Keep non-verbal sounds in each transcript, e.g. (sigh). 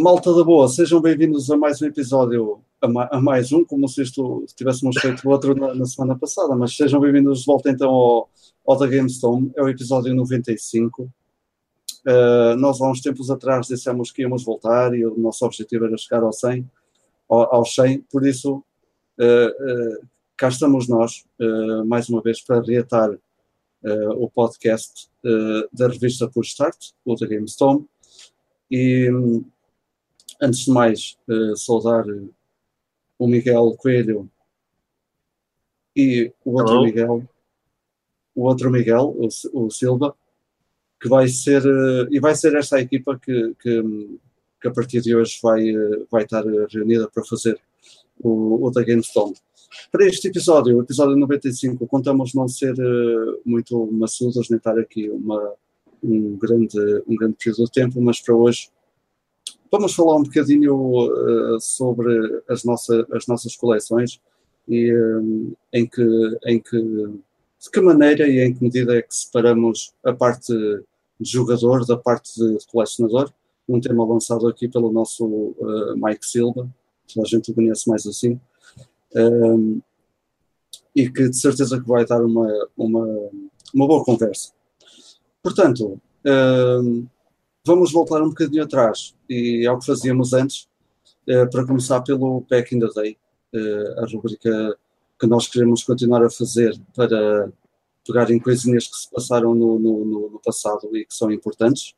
Malta da boa, sejam bem-vindos a mais um episódio, a, ma a, mais um, como se isto tivéssemos feito outro na, na semana passada, mas sejam bem-vindos de volta então ao, ao da GameStone, é o episódio 95. Uh, eh, nós há uns tempos atrás dissemos que íamos voltar e o nosso objetivo era chegar ao 100, ao, ao 100, por isso uh, uh, cá estamos nós, mais uma vez, para reatar o podcast da revista Push Start, o da GameStone, e antes de mais, uh, saudar uh, o Miguel Coelho e o outro Hello. Miguel, o outro Miguel, o, o Silva, que vai ser, uh, e vai ser esta equipa que, que, que, a partir de hoje vai, vai estar reunida para fazer o, o da GameStone. Para este episódio, o episódio 95, contamos não ser muito maçudos, nem estar aqui uma, um, grande, um grande período de tempo, mas para hoje Vamos falar um bocadinho uh, sobre as, nossa, as nossas coleções e um, em, que, em que, de que maneira e em que medida é que separamos a parte de jogador da parte de colecionador. Um tema lançado aqui pelo nosso uh, Mike Silva, que a gente o conhece mais assim, um, e que de certeza que vai dar uma, uma, uma boa conversa. Portanto, um, vamos voltar um bocadinho atrás e ao que fazíamos antes, uh, para começar pelo Back in the Day, uh, a rubrica que nós queremos continuar a fazer para pegar em coisinhas que se passaram no, no, no, passado e que são importantes.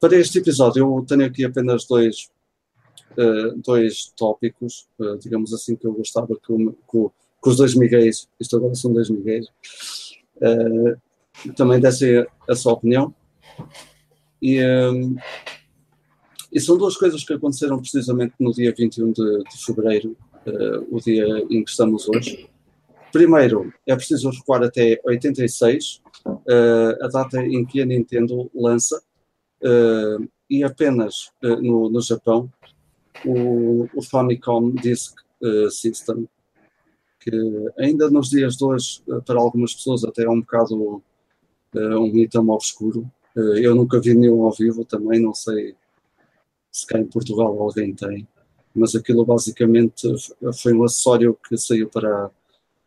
Para este episódio, eu tenho aqui apenas dois, uh, dois tópicos, digamos assim, que eu gostava que, o, que, que, os dois Miguéis, isto agora são dois Miguéis, também dessem a sua opinião. E, um, e são duas coisas que aconteceram precisamente no dia 21 de, de fevereiro, uh, o dia em que estamos hoje. Primeiro, é preciso recuar até 86, uh, eh, a data em que a Nintendo lança, uh, e apenas no, no Japão, o, o Famicom Disk System, que ainda nos dias de hoje, para algumas pessoas, até é um bocado um item obscuro, eu nunca vi nenhum ao vivo também, não sei se cá em Portugal alguém tem, mas aquilo basicamente foi um acessório que saiu para,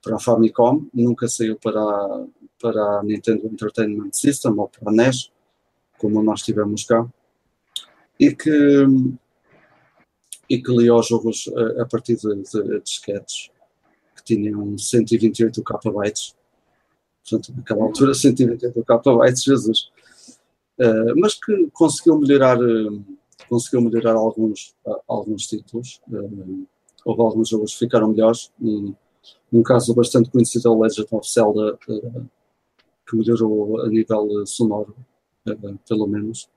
para a Famicom, nunca saiu para, para a Nintendo Entertainment System ou para a NES, como nós tivemos cá, e que, e que lia os jogos a, a partir de, de disquetes que tinham 128 KB. Portanto, naquela altura, 128 KB, Jesus. Eh, mas que conseguiu melhorar, uh, conseguiu melhorar alguns, uh, alguns títulos. houve alguns jogos que ficaram melhores. Um, um caso bastante conhecido é o Legend of Zelda, que melhorou a nível sonoro, pelo menos.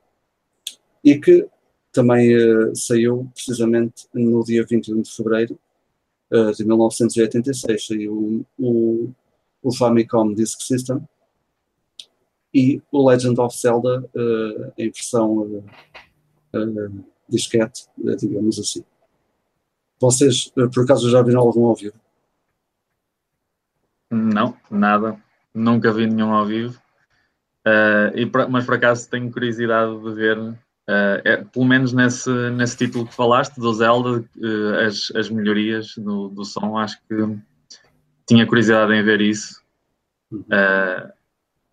E que também saiu precisamente no dia 21 de fevereiro de 1986. Saiu o, o Famicom Disk System, e o Legend of Zelda uh, em versão uh, uh, disquete, digamos assim. Vocês, por acaso, já viram algum ao vivo? Não, nada. Nunca vi nenhum ao vivo. e mas por acaso tenho curiosidade de ver, é, pelo menos nesse, nesse título que falaste, do Zelda, as, as melhorias do, do som. Acho que tinha curiosidade em ver isso. Uhum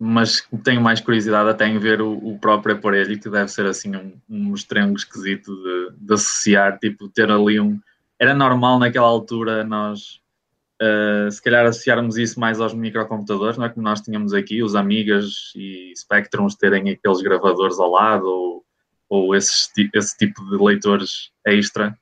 mas tenho mais curiosidade até em ver o, o próprio aparelho, que deve ser assim um, um estranho esquisito de, de, associar, tipo, ter ali um... Era normal naquela altura nós, uh, se calhar, associarmos isso mais aos microcomputadores, não é? Como nós tínhamos aqui, os Amigas e Spectrums terem aqueles gravadores ao lado, ou, ou esse tipo de leitores extra.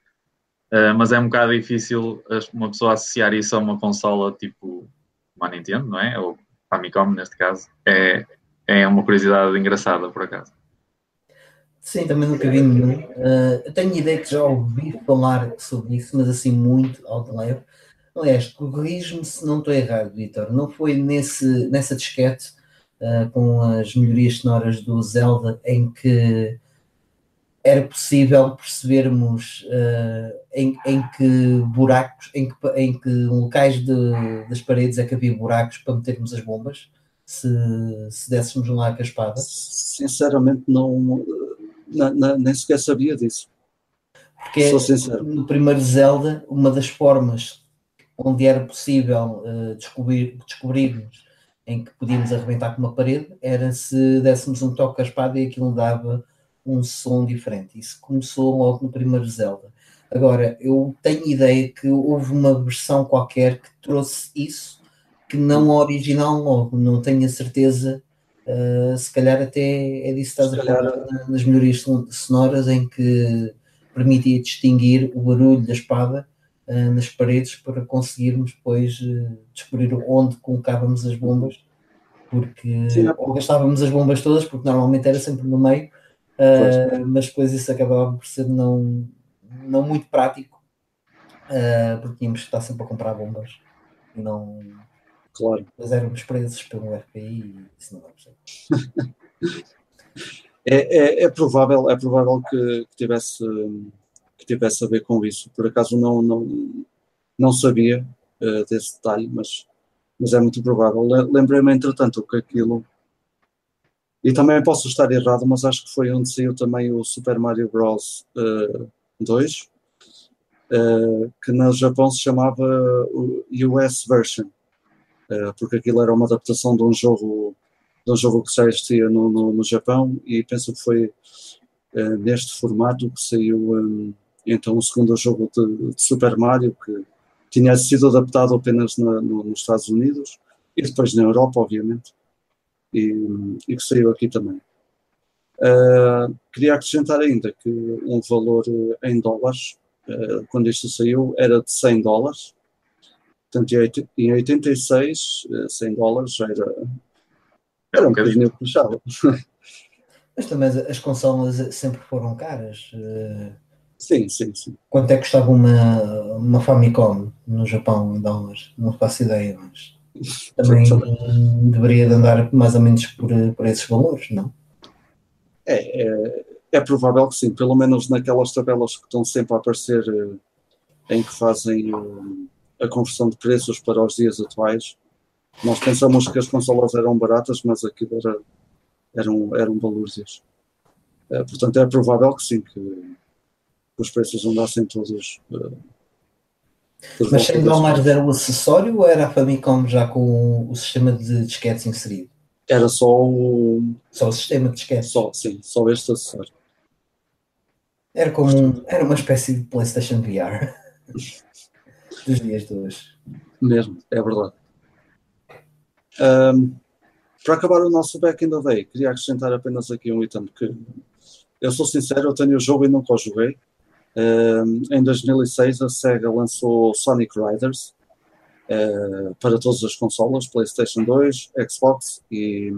Uh, mas é um bocado difícil uma pessoa associar isso a uma consola tipo uma Nintendo, não é? Ou Famicom neste caso, é, é uma curiosidade engraçada por acaso. Sim, também nunca vi nenhum. Uh, tenho ideia que já ouvi falar sobre isso, mas assim muito de leve. Aliás, corrijo-me se não estou errado, Vitor. Não foi nesse, nessa disquete uh, com as melhorias sonoras do Zelda em que era possível percebermos uh, em, em, que buracos, em que, em que locais de, das paredes é que havia buracos para metermos as bombas, se, se dessemos lá com a espada? Sinceramente, não, nem sequer sabia disso. Porque no primeiro Zelda, uma das formas onde era possível uh, descobrir, descobrirmos em que podíamos arrebentar com uma parede era se dessemos um toque à espada e aquilo dava um som diferente. Isso começou logo no primeiro Zelda. Agora, eu tenho ideia que houve uma versão qualquer que trouxe isso, que não a original logo, não tenho a certeza. Uh, se calhar até é disso que estás a falar nas melhorias sonoras em que permitia distinguir o barulho da espada uh, nas paredes para conseguirmos depois uh, descobrir onde colocávamos as bombas, porque Sim, ou gastávamos as bombas todas, porque normalmente era sempre no meio, uh, mas depois isso acabava por ser não, não muito prático, uh, porque tínhamos que estar sempre a comprar bombas e não. Claro. Mas éramos presos pelo FBI e isso não dá (laughs) é, é, é, provável, é provável que, que, tivesse, que tivesse a ver com isso. Por acaso não, não, não sabia uh, desse detalhe, mas, mas é muito provável. Lembrei-me, entretanto, que aquilo e também posso estar errado, mas acho que foi onde saiu também o Super Mario Bros. Uh, 2, uh, que no Japão se chamava US Version, uh, porque aquilo era uma adaptação de um jogo, de um jogo que já existia no, no, no Japão e penso que foi uh, neste formato que saiu um, então o segundo jogo de, de, Super Mario que tinha sido adaptado apenas na, no, nos Estados Unidos e depois na Europa, obviamente, e, e que saiu aqui também. Uh, queria acrescentar ainda que um valor em dólares, uh, quando isto saiu, era de 100 dólares. Portanto, em 86, 100 dólares já era, era um bocadinho puxado. (laughs) Mas também as consolas sempre foram caras. Sim, sim, sim. Quanto é que custava uma, uma Famicom no Japão em dólares? Não faço ideia, mas também deveria de andar mais ou menos por, por esses valores, não? É, é, é, provável que sim, pelo menos naquelas tabelas que estão sempre a aparecer eh, em que fazem eh, a conversão de preços para os dias atuais. Nós pensamos que as consolas eram baratas, mas aquilo era, eram, eram valores. É, portanto, é provável que sim, que, que os preços andassem todos. Uh, mas sem dólares era o acessório ou era a Famicom já com o sistema de disquetes inserido? Era só o. Só o sistema de disquete. Só, sim, só este acessório. Era como um, era uma espécie de PlayStation VR (laughs) dos dias de hoje. Mesmo, é verdade. Um, para acabar o nosso back in the day, queria acrescentar apenas aqui um item que eu sou sincero, eu tenho o jogo e nunca o joguei. Em 2006 a SEGA lançou Sonic Riders, uh, para todas as consolas, PlayStation 2, Xbox e,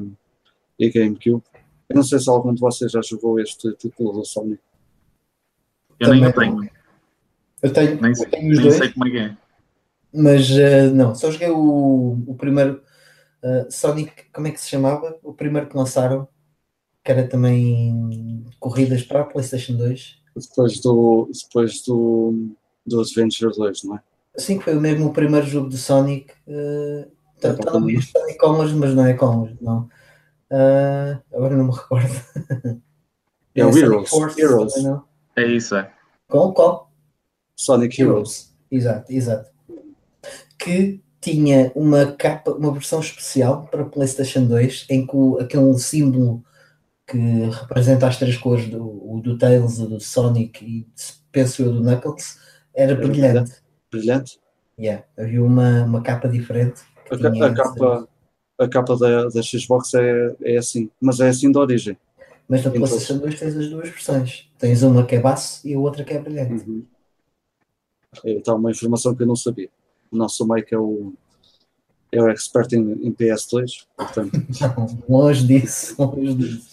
e GameCube. Eu não sei se algum de vocês já jogou este título do Sonic. Eu Também nem o tenho. Eu tenho, nem, eu tenho os nem dois, sei como é que é. Mas uh, não, só joguei o, o primeiro uh, Sonic, como é que se chamava? O primeiro que lançaram, que era também corridas para a PlayStation 2. Depois do, depois do, do Adventure 2, não é? Sim, que foi mesmo o primeiro jogo de Sonic. Uh, tá, tá no meio Sonic Colors, mas não é Colors, não. Uh, agora não me recordo. É, (laughs) é o Heroes. Force, Heroes. É isso, é. Qual? Qual? Sonic Heroes. Exato, exato. Que tinha uma capa, uma versão especial para PlayStation 2 em que o, aquele símbolo que representa as três cores do, o do Tails, o do Sonic e penso eu do Knuckles era brilhante brilhante. Yeah, havia uma, uma capa diferente. A, a capa, a capa da, da Xbox é, é assim, mas é assim de origem. Mas na PlayStation 2 tens as duas versões. Tens uma que é baço e a outra que é brilhante. Uhum. Então, uma informação que eu não sabia. O nosso Mike é o, é o expert em, em PS2, portanto. (laughs) Não, longe disso, longe disso.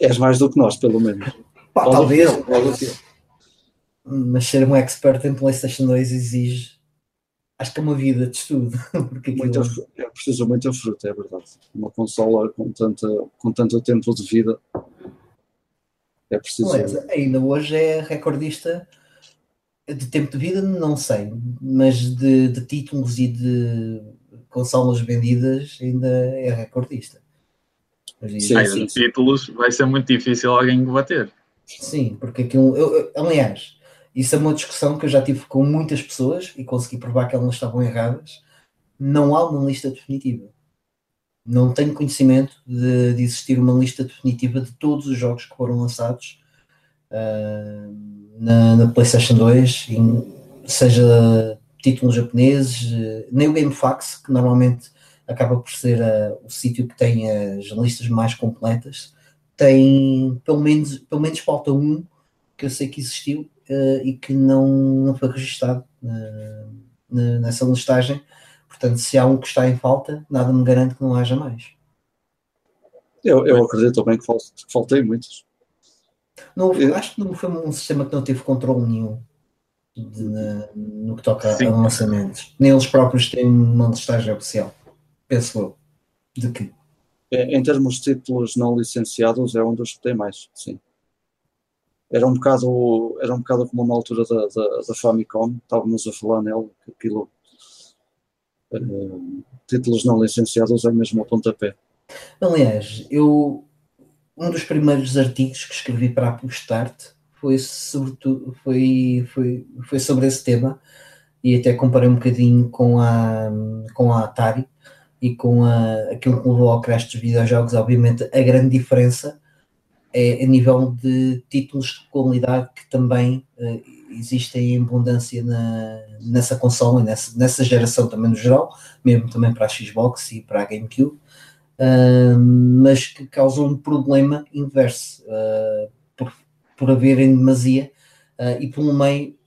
És mais do que nós, pelo menos. Pá, talvez. talvez mas ser um expert em PlayStation 2 exige acho que é uma vida de estudo. (laughs) Porque aquilo... muita, é preciso muita fruta, é verdade. Uma consola com, tanta, com tanto tempo de vida é preciso. Ainda hoje é recordista de tempo de vida, não sei, mas de, de títulos e de consolas vendidas ainda é recordista. Sim, sim, títulos vai ser muito difícil alguém bater. Sim, porque aquilo. Eu, eu, aliás, isso é uma discussão que eu já tive com muitas pessoas e consegui provar que elas estavam erradas. Não há uma lista definitiva. Não tenho conhecimento de, de existir uma lista definitiva de todos os jogos que foram lançados uh, na, na, PlayStation 2, em, seja títulos japoneses, nem o GameFAQs, que normalmente acaba por ser uh, o sítio que tem as listas mais completas, tem pelo menos, pelo menos falta um que eu sei que existiu uh, e que não, não foi registado nessa listagem. Portanto, se há um que está em falta, nada me garante que não haja mais. Eu, eu acredito também que faltei muitos. Não, acho que não foi um sistema que não teve controle nenhum de, na, no que toca Sim. a lançamentos. Nem eles próprios têm uma listagem oficial, penso eu. De que? É, em termos de títulos não licenciados, é um dos que tem mais, sim. Era um bocado, era um bocado como na altura da, da, da Famicom, estávamos a falar nele, que aquilo. Uh, títulos não licenciados é mesmo a pontapé. Aliás, eu um dos primeiros artigos que escrevi para a Pustart foi, sobretudo, foi, foi, foi sobre esse tema e até comparei um bocadinho com a, com a Atari e com a, aquilo que levou ao crash dos videojogos. Obviamente, a grande diferença é a nível de títulos de qualidade que também uh, existem em abundância na, nessa consola, nessa, nessa geração também no geral, mesmo também para a Xbox e para a GameCube uh, mas que causam um problema inverso uh, por, por haver em demasia e pelo meio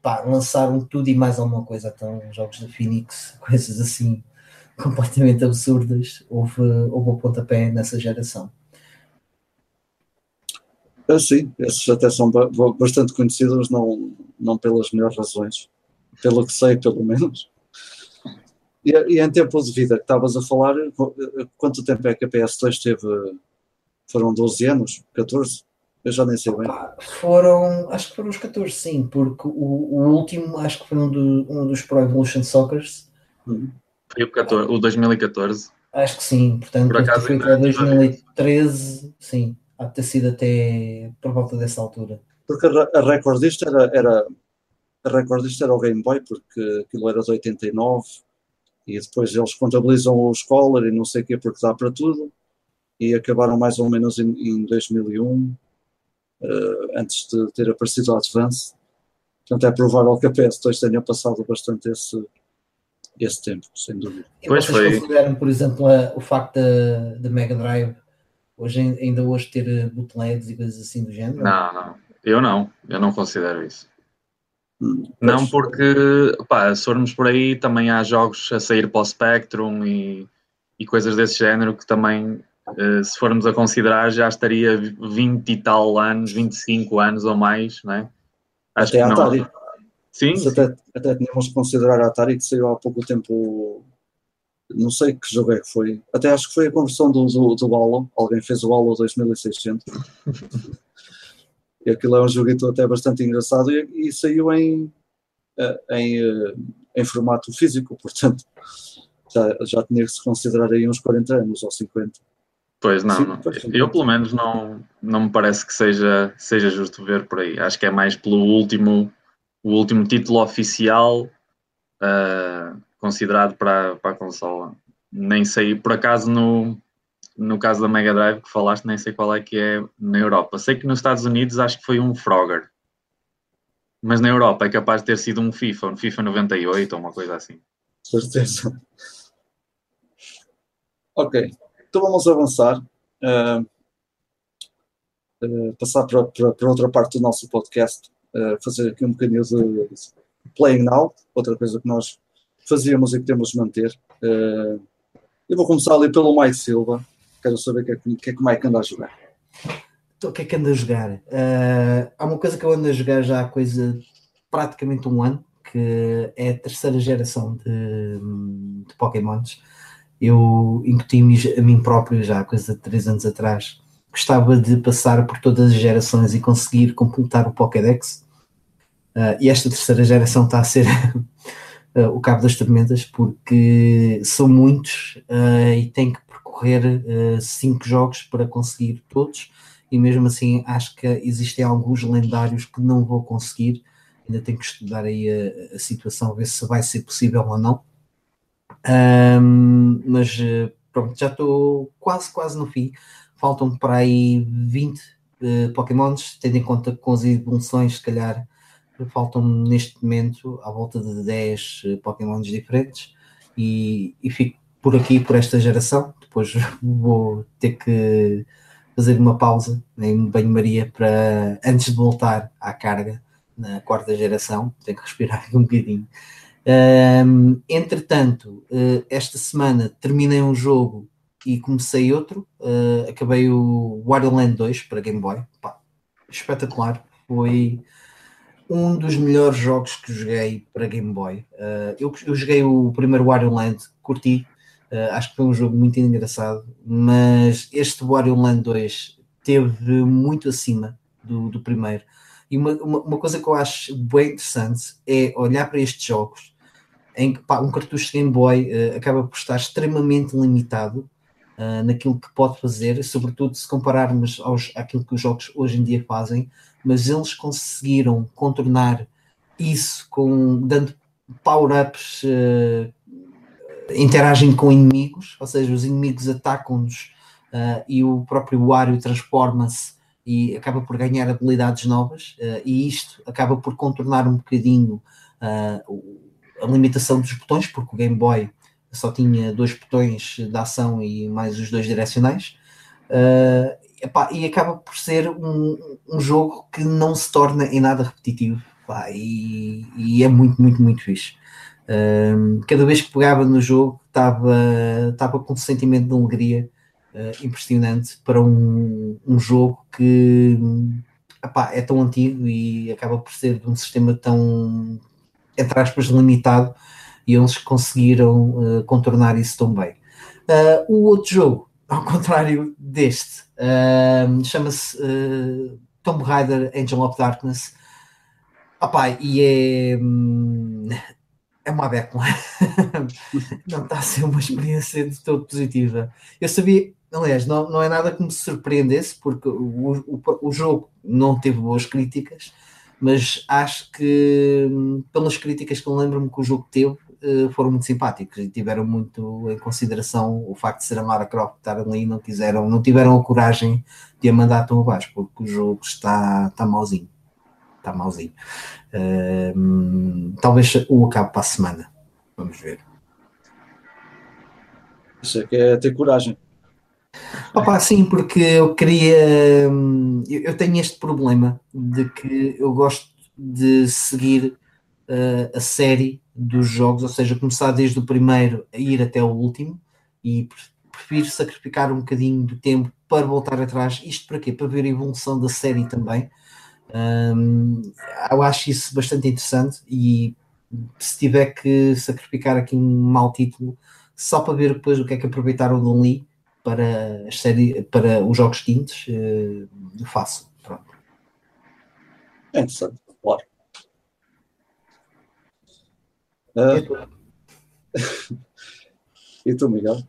pá, lançaram tudo e mais alguma coisa. Então, jogos da Phoenix, (laughs) coisas assim (laughs) completamente absurdas, houve, houve o pontapé nessa geração. Ah, sim, esses até são bastante conhecidos, não, não pelas melhores razões, pelo que sei, pelo menos. E, e em tempo de vida que estavas a falar, quanto tempo é que a PS2 teve? Foram 12 anos? 14? Eu já nem sei bem. Foram, acho que foram os 14, sim, porque o, o último acho que foi um, do, um dos Pro Evolution Soccers. Uhum. Foi o, 14, o 2014. Acho que sim, portanto, por acaso, foi para 2013, sim, há de ter sido até por volta dessa altura. Porque a, a recordista era, era a recordista era o Game Boy, porque aquilo era de 89 e depois eles contabilizam o Scholar e não sei o quê, porque dá para tudo, e acabaram mais ou menos em, em 2001, uh, eh, antes de ter aparecido o Advance. Portanto, é provável que a PS2 tenha passado bastante esse, esse tempo, sem dúvida. E pois vocês foi. consideram, por exemplo, a, o facto da, Mega Drive hoje, ainda hoje ter bootlegs e coisas assim do género? Não, não. Eu não. Eu não considero isso. Não, porque pá, se formos por aí, também há jogos a sair para o Spectrum e, e coisas desse género que também, uh, se formos a considerar, já estaria 20 e tal anos, 25 anos ou mais, não é? Acho até que Atari. Sim. Até, até tínhamos que considerar a Atari que saiu há pouco tempo. Não sei que jogo é que foi. Até acho que foi a conversão do, do, do Halo. Alguém fez o Halo 2600. E aquilo é um joguito até bastante engraçado e, e saiu em, eh, em, eh, em formato físico, portanto já, já tinha que se considerar aí uns 40 anos ou 50. Pois não, Sim, não. eu pelo menos não, não me parece que seja, seja justo ver por aí. Acho que é mais pelo último, o último título oficial uh, considerado para, para a consola. Nem sei, por acaso no, no caso da Mega Drive que falaste, nem sei qual é que é na Europa. Sei que nos Estados Unidos acho que foi um Frogger. Mas na Europa é capaz de ter sido um FIFA, um FIFA 98 ou uma coisa assim. Certeza. Ok, então vamos avançar. Uh, uh, passar para, para, para, outra parte do nosso podcast, uh, fazer aqui um bocadinho de Playing Now, outra coisa que nós fazíamos e que temos de manter. eu vou começar ali pelo Mike Silva, Quero saber o que, é que, que, é que o Mike anda a jogar. Então, o que é que anda a jogar? Uh, há uma coisa que eu ando a jogar já há coisa praticamente um ano, que é a terceira geração de, de Pokémons. Eu incuti-me a mim próprio já há coisa de três anos atrás. Gostava de passar por todas as gerações e conseguir completar o Pokédex. Uh, e esta terceira geração está a ser uh, (laughs) o cabo das tormentas, porque são muitos uh, e tem que percorrer cinco jogos para conseguir todos e mesmo assim acho que existem alguns lendários que não vou conseguir. Ainda tenho que estudar aí a, a situação, ver se vai ser possível ou não. Um, mas pronto, já estou quase, quase no fim. Faltam para aí 20 uh, Pokémons, tendo em conta que com as evoluções, se calhar, faltam neste momento à volta de 10 uh, eh, Pokémons diferentes. E, e fico por aqui, por esta geração. Depois (laughs) vou ter que fazer uma pausa em banho-maria para antes de voltar à carga na quarta geração. Tenho que respirar (laughs) um bocadinho. Um, entretanto, uh, esta semana terminei um jogo e comecei outro. Uh, acabei o Wario Land 2 para Game Boy. Pá, espetacular. Foi um dos melhores jogos que joguei para Game Boy. Uh, eu, eu, joguei o primeiro Wario Land, curti. acho que foi um jogo muito engraçado, mas este Wario Land 2 teve muito acima do, do primeiro. E uma, uma, uma, coisa que eu acho bem interessante é olhar para estes jogos em que pá, um cartucho Game Boy uh, acaba por estar extremamente limitado uh, naquilo que pode fazer, sobretudo se compararmos aos, àquilo que os jogos hoje em dia fazem, mas eles conseguiram contornar isso com dando power-ups, uh, interagem com inimigos, ou seja, os inimigos atacam-nos e o próprio Wario transforma-se e acaba por ganhar habilidades novas, e isto acaba por contornar um bocadinho uh, a limitação dos botões, porque o Game Boy só tinha dois botões de ação e mais os dois direcionais. Uh, epá, e acaba por ser um, um, jogo que não se torna em nada repetitivo epá, e, e, é muito, muito, muito fixe. Uh, cada vez que pegava no jogo estava com um sentimento de alegria uh, impressionante para um, um jogo que epá, é tão antigo e acaba por ser de um sistema tão entre aspas, limitado e eles conseguiram uh, contornar isso tão bem. Uh, o outro jogo, (laughs) ao contrário deste, uh, chama-se Tomb Raider Angel of Darkness. Opá, e é, hum, é uma beca, (laughs) não está a ser uma experiência de todo positiva. Eu sabia, aliás, não, não é nada que me surpreendesse, porque o, o, o jogo não teve boas críticas, mas acho que hum, pelas críticas que eu lembro-me que o jogo teve foram muito simpáticos e tiveram muito em consideração o facto de ser a Lara Croft estar ali não quiseram, não tiveram a coragem de a mandar tão abaixo porque o jogo está, está mauzinho. Está mauzinho. Uh, talvez o acabe para a semana. Vamos ver. Isso é que é ter coragem. Opa, sim, porque eu queria. Hum, eu tenho este problema de que eu gosto de seguir uh, a série dos jogos, ou seja, começar desde o primeiro a ir até o último e prefiro sacrificar um bocadinho do tempo para voltar atrás. Isto para quê? Para ver a evolução da série também. Um, eu acho isso bastante interessante e se tiver que sacrificar aqui um mau título só para ver depois o que é que aproveitaram do Lee para, as série, para os jogos quintos, uh, faço. Pronto. É interessante, claro. Uh, (laughs) e tu, Miguel?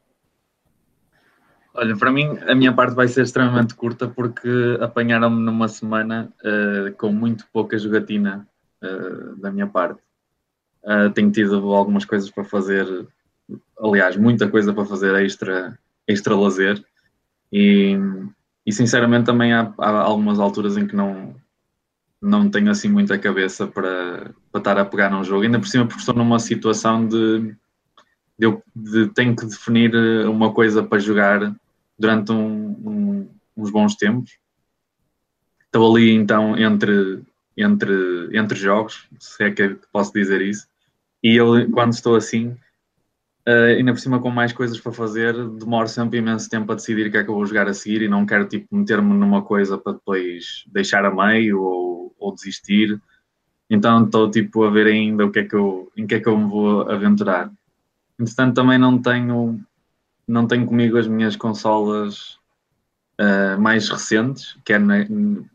Olha, para mim a minha parte vai ser extremamente curta porque apanharam-me numa semana uh, com muito pouca jogatina uh, da minha parte. Uh, tenho tido algumas coisas para fazer, aliás, muita coisa para fazer extra extra lazer e, e sinceramente também há, há, algumas alturas em que não não tenho assim muita cabeça para, para estar a pegar num jogo, ainda por cima porque estou numa situação de, de eu de, tenho que definir uma coisa para jogar durante um, um, uns bons tempos. Estou ali então entre, entre, entre jogos, se é que posso dizer isso, e eu quando estou assim Uh, ainda por cima com mais coisas para fazer, demoro sempre imenso tempo a decidir o que é que eu vou jogar a seguir e não quero tipo meter-me numa coisa para depois deixar a meio ou, ou desistir. Então estou tipo a ver ainda o que é que eu, em que é que eu me vou aventurar. Entretanto também não tenho não tenho comigo as minhas consolas uh, mais recentes, que é na,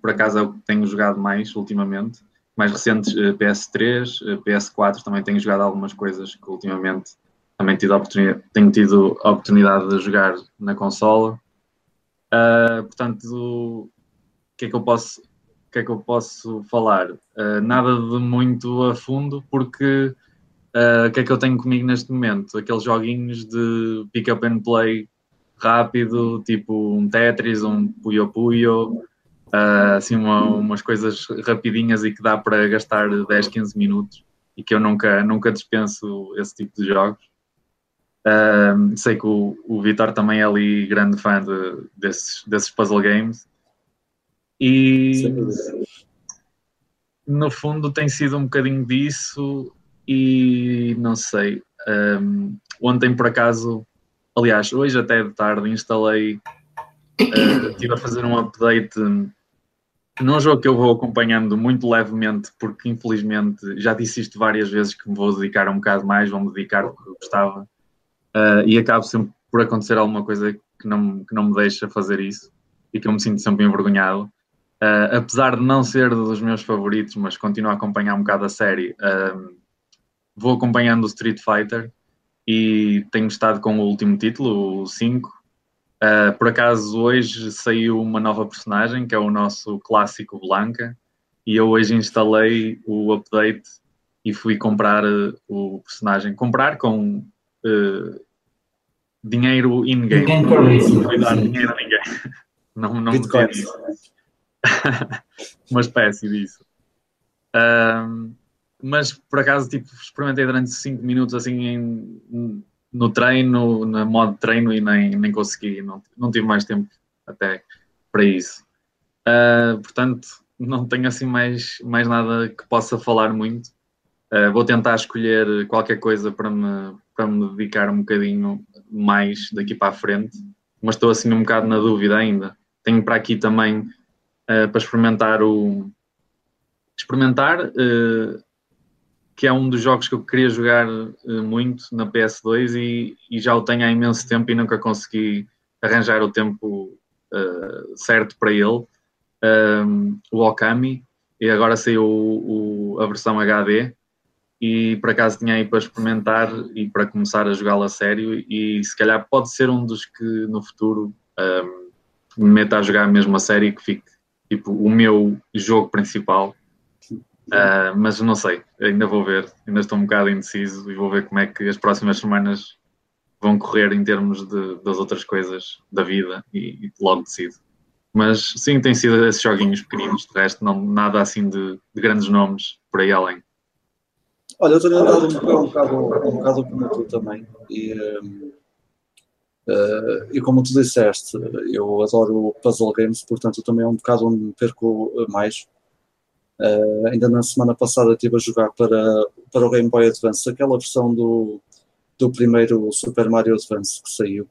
por acaso é o que tenho jogado mais ultimamente. Mais recentes uh, PS3, PS4 também tenho jogado algumas coisas que ultimamente também tido tenho tido a oportunidade de jogar na consola. Uh, portanto, que é que eu posso, que é que eu posso falar? Uh, nada de muito a fundo, porque uh, o que é que eu tenho comigo neste momento? Aqueles joguinhos de pick up and play rápido, tipo um Tetris, um Puyo Puyo, uh, assim uma, umas coisas rapidinhas e que dá para gastar 10, 15 minutos e que eu nunca, nunca dispenso esse tipo de jogos. Uh, sei que o, o Vitor também é ali grande fã de, desses, desses puzzle games e no fundo tem sido um bocadinho disso e não sei. Um, ontem por acaso, aliás, hoje até de tarde instalei, uh, estive a fazer um update num jogo que eu vou acompanhando muito levemente, porque infelizmente já disse isto várias vezes que me vou dedicar um bocado mais, vou-me dedicar o que eu gostava, uh, e acabo sempre por acontecer alguma coisa que não, que não me deixa fazer isso e que eu me sinto sempre envergonhado. Uh, apesar de não ser dos meus favoritos, mas continuo a acompanhar um bocado a série, uh, vou acompanhando o Street Fighter e tenho estado com o último título, o 5. Uh, ah, por acaso, hoje saiu uma nova personagem, que é o nosso clássico Blanca, e eu hoje instalei o update e fui comprar o personagem. Comprar com dinheiro in-game. Não fui dar dinheiro a ninguém. Não, não Bitcoin uma espécie disso. Um, mas por acaso tipo, experimentei durante 5 minutos assim em, no treino, na modo treino e nem, nem consegui, não, não tive mais tempo até para isso. Uh, portanto, não tenho assim mais, mais nada que possa falar muito. Uh, vou tentar escolher qualquer coisa para me, para me dedicar um bocadinho mais daqui para a frente, mas estou assim um bocado na dúvida ainda. Tenho para aqui também uh, para experimentar o. Experimentar, uh, que é um dos jogos que eu queria jogar uh, muito na PS2 e, e, já o tenho há imenso tempo e nunca consegui arranjar o tempo certo para ele. Um, o Okami, e agora saiu o, o, a versão HD e por acaso tinha aí para experimentar e para começar a jogá-lo a sério e se calhar pode ser um dos que no futuro um, me meta a jogar mesmo a série e que fique tipo o meu jogo principal. Uh, mas não sei, ainda vou ver, ainda estou um bocado indeciso e vou ver como é que as próximas semanas vão correr em termos de, das outras coisas da vida e, e logo decido. Mas sim, tem sido esses joguinhos pequeninos, de resto, não, nada assim de, de grandes nomes por aí além. Olha, eu tenho andado um, um, bocado, um bocado como tu também. E, um, Uh, e como tu disseste, eu adoro puzzle games, portanto também é um bocado onde me perco mais. Uh, ainda na semana passada estive a jogar para, para o Game Boy Advance aquela versão do, do primeiro Super Mario Advance que saiu.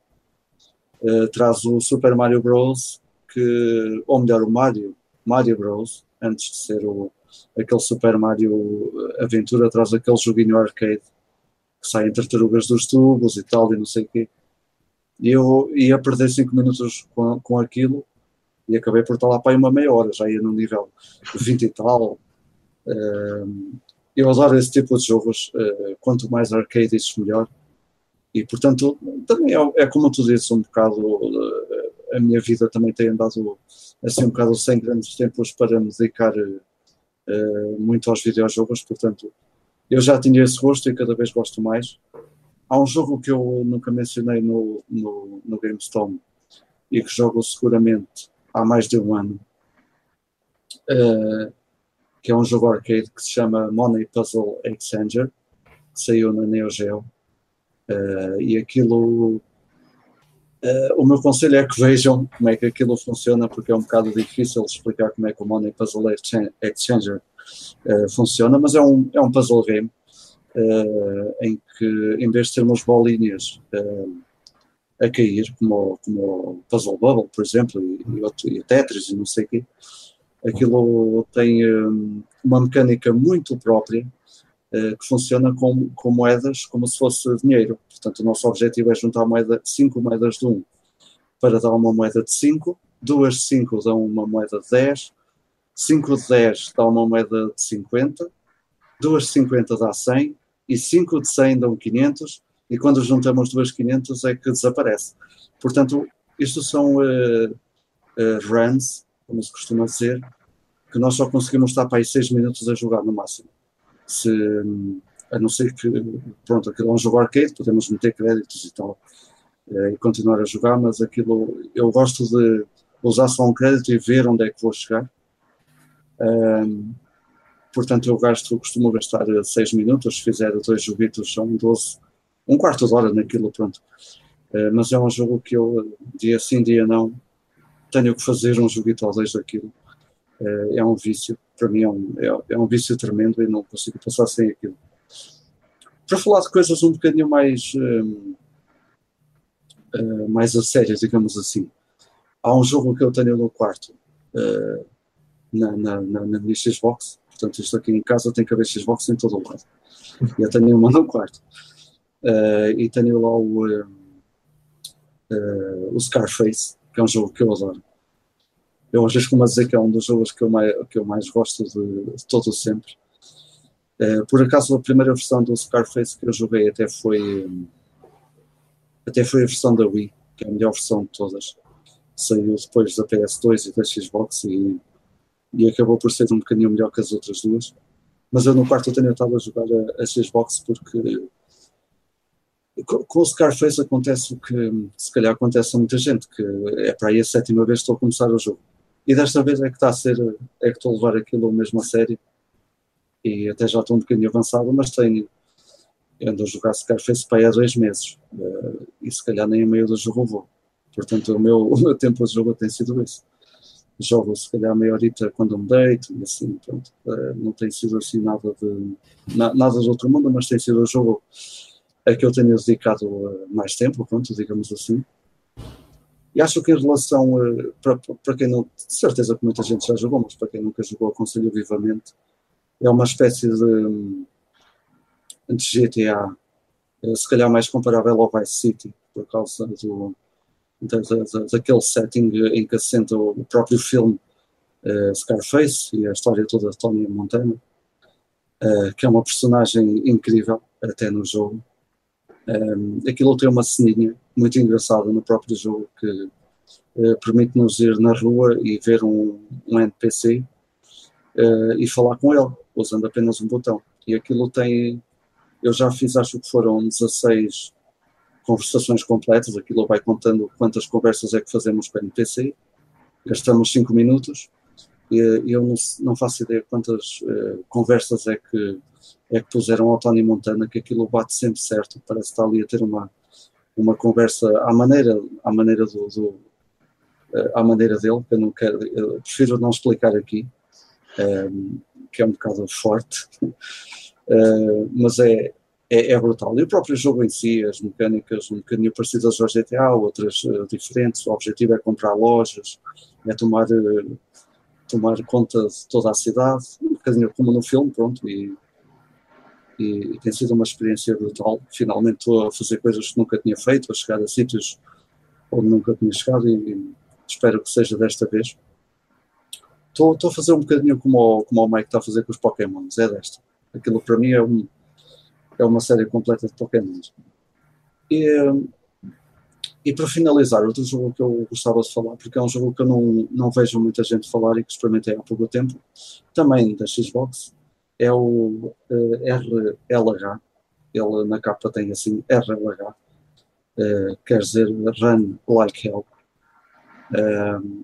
Uh, traz o Super Mario Bros. que, ou melhor, o Mario, Mario Bros. antes de ser o, aquele Super Mario Aventura, traz aquele joguinho arcade que sai entre tartarugas dos tubos e tal, e não sei o quê e eu ia perder 5 minutos com, com aquilo e acabei por estar lá para aí uma meia hora, já ia no nível 20 e tal. Uh, eu adoro esse tipo de jogos, uh, quanto mais arcade, isso melhor. E portanto, também é, é como tu dizes, um bocado. Uh, a minha vida também tem andado assim um bocado sem grandes tempos para me dedicar eh, muito aos videojogos, portanto, eu já tinha esse gosto e cada vez gosto mais. Há um jogo que eu nunca mencionei no, no, no GameStone e que jogo seguramente há mais de um ano, uh, que é um jogo arcade que se chama Money Puzzle Exchanger, que saiu na Neo Geo. Uh, e aquilo. Uh, o meu conselho é que vejam como é que aquilo funciona, porque é um bocado difícil explicar como é que o Money Puzzle Exchanger funciona, mas é um, é um puzzle game uh, em que, em vez de ter umas bolinhas uh, a cair, como, como Puzzle Bubble, por exemplo, e, e, outro, e Tetris e não sei o quê, aquilo tem um, uma mecânica muito própria uh, que funciona com, com moedas como se fosse dinheiro. Portanto, o nosso objetivo é juntar moeda, 5 moedas de 1 um para dar uma moeda de 5, duas de 5 dão uma moeda de 10, 5 de 10 dá uma moeda de 50, duas de 50 dá 100 e 5 de 100 dão 500, e quando juntamos duas 500 é que desaparece. Portanto, isto são uh, uh, runs, como se costuma dizer, que nós só conseguimos estar para aí seis minutos a jogar no máximo. Se, a não ser que, pronto, aquilo é um jogo arcade, podemos meter créditos e tal, eh, e continuar a jogar, mas aquilo, eu gosto de usar só um crédito e ver onde é que vou chegar. Portanto, eu gasto, costumo gastar 6 minutos, se fizer dois joguitos são 12, um quarto de hora naquilo, pronto. Uh, mas é um jogo que eu, dia sim, dia não, tenho que fazer um joguito ou dois daquilo. Uh, é um vício, para mim é um, é, é, um vício tremendo e não consigo passar sem aquilo. Para falar de coisas um bocadinho mais, uh, mais a sério, digamos assim, há um jogo que eu tenho no quarto, na, na, na, na minha Xbox, portanto isto aqui em casa tem haver Xbox em todo o lado. Eu tenho uma no quarto. Uh, e tenho lá o, uh, uh, o Scarface, que é um jogo que eu adoro. Eu vezes como a dizer que é um dos jogos que eu mais, que eu mais gosto de, de todo sempre. por acaso a primeira versão do Scarface que eu joguei até foi até foi a versão da Wii, que é a melhor versão de todas. Saiu depois da PS2 e da Xbox e e acabou por ser um bocadinho melhor que as outras duas. Mas eu no quarto tenho estado a jogar a, Xbox porque com o Scarface acontece o que se calhar acontece a muita gente, que é para aí a sétima vez que estou a começar o jogo. E desta vez é que está a ser, é que estou a levar aquilo mesmo a sério. E até já estou um bocadinho avançado, mas tenho. Ando a jogar Scarface para aí há dois meses. Uh, e se calhar nem a meio do jogo vou. Portanto, o meu, (laughs) o meu tempo de jogo tem sido esse jogo se calhar meia horita quando me deito e assim, pronto, uh, não tem sido assim nada de na, nada de outro mundo, mas tem sido o jogo a que eu tenho dedicado uh, mais tempo, pronto, digamos assim. E acho que em relação, uh, para, para quem não, de certeza que muita gente já jogou, mas para quem nunca jogou, aconselho vivamente, é uma espécie de, de GTA, se calhar mais comparável ao Vice City, por causa do, da, da, daquele setting em que assenta o próprio filme uh, Scarface e a história toda de Tony Montana, uh, que é uma personagem incrível até no jogo. Um, eh, aquilo tem uma ceninha muito engraçada no próprio jogo que uh, permite-nos ir na rua e ver um, um NPC e falar com ele, usando apenas um botão. E aquilo tem, eu já fiz, acho que foram 16 conversações completas, aquilo vai contando quantas conversas é que fazemos com o NPC, gastamos 5 minutos e eu não, faço ideia quantas uh, conversas é que, é que puseram ao Tony Montana, que aquilo bate sempre certo, parece estar ali a ter uma, uma conversa à maneira, à maneira do, do uh, à maneira dele, que eu não quero, eu prefiro não explicar aqui, um, eh, que é um bocado forte, uh, (laughs) mas é, é, é, brutal. E o próprio jogo em si, as mecânicas um bocadinho parecidas ao GTA, outras uh, diferentes. O objetivo é comprar lojas, é tomar, uh, tomar conta de toda a cidade, um bocadinho como no filme, pronto. E, e, e, tem sido uma experiência brutal. Finalmente estou a fazer coisas que nunca tinha feito, a chegar a sítios onde nunca tinha chegado e, e espero que seja desta vez. Estou, a fazer um bocadinho como o, como o Mike está a fazer com os Pokémons, é desta. Aquilo para mim é um é uma série completa de Pokémon. E, e para finalizar, outro jogo que eu gostava de falar, porque é um jogo que eu não, não vejo muita gente falar e que experimentei há pouco tempo, também da Xbox, é o uh, eh, RLH. Ele na capa tem assim RLH, uh, eh, quer dizer Run Like Hell. Uh,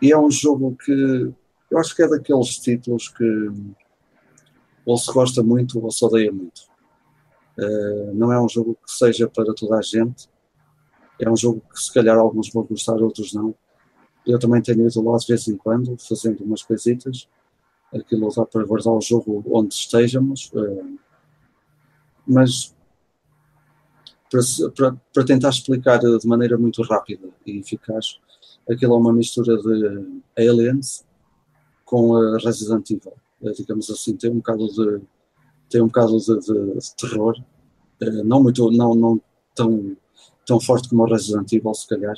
e é um jogo que eu acho que é daqueles títulos que ou se gosta muito ou se odeia muito. Uh, não é um jogo que seja para toda a gente. É um jogo que se calhar alguns vão gostar, outros não. Eu também tenho ido lá de vez em quando, fazendo umas coisitas. Aquilo dá para guardar o jogo onde estejamos. Uh, mas para, para, para, tentar explicar de maneira muito rápida e eficaz, aquilo é uma mistura de Aliens com a Resident Evil. Uh, digamos assim, tem um bocado de tem um bocado de, de, de terror, uh, não muito, não, não tão, tão forte como o Resident Evil, se calhar.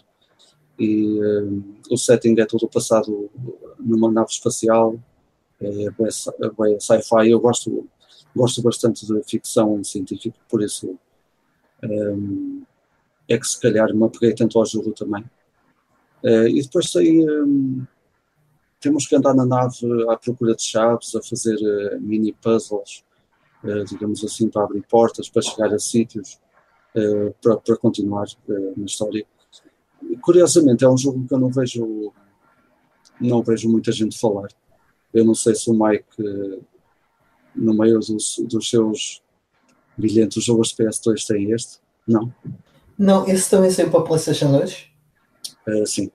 E uh, o setting é todo passado numa nave espacial, é, é sci-fi. Eu gosto, gosto bastante de ficção científica, por isso um, é que se calhar me apeguei tanto ao jogo também. Uh, e depois tem, um, temos que andar na nave à procura de chaves, a fazer uh, mini puzzles, digamos assim, para abrir portas, para chegar a sítios, uh, para, para, continuar na história. Curiosamente, é um jogo que eu não vejo, não vejo muita gente falar. Eu não sei se o Mike, no meio dos, dos seus brilhantes jogos de PS2, tem este. Não. Não, esse também saiu para a PlayStation 2? sim.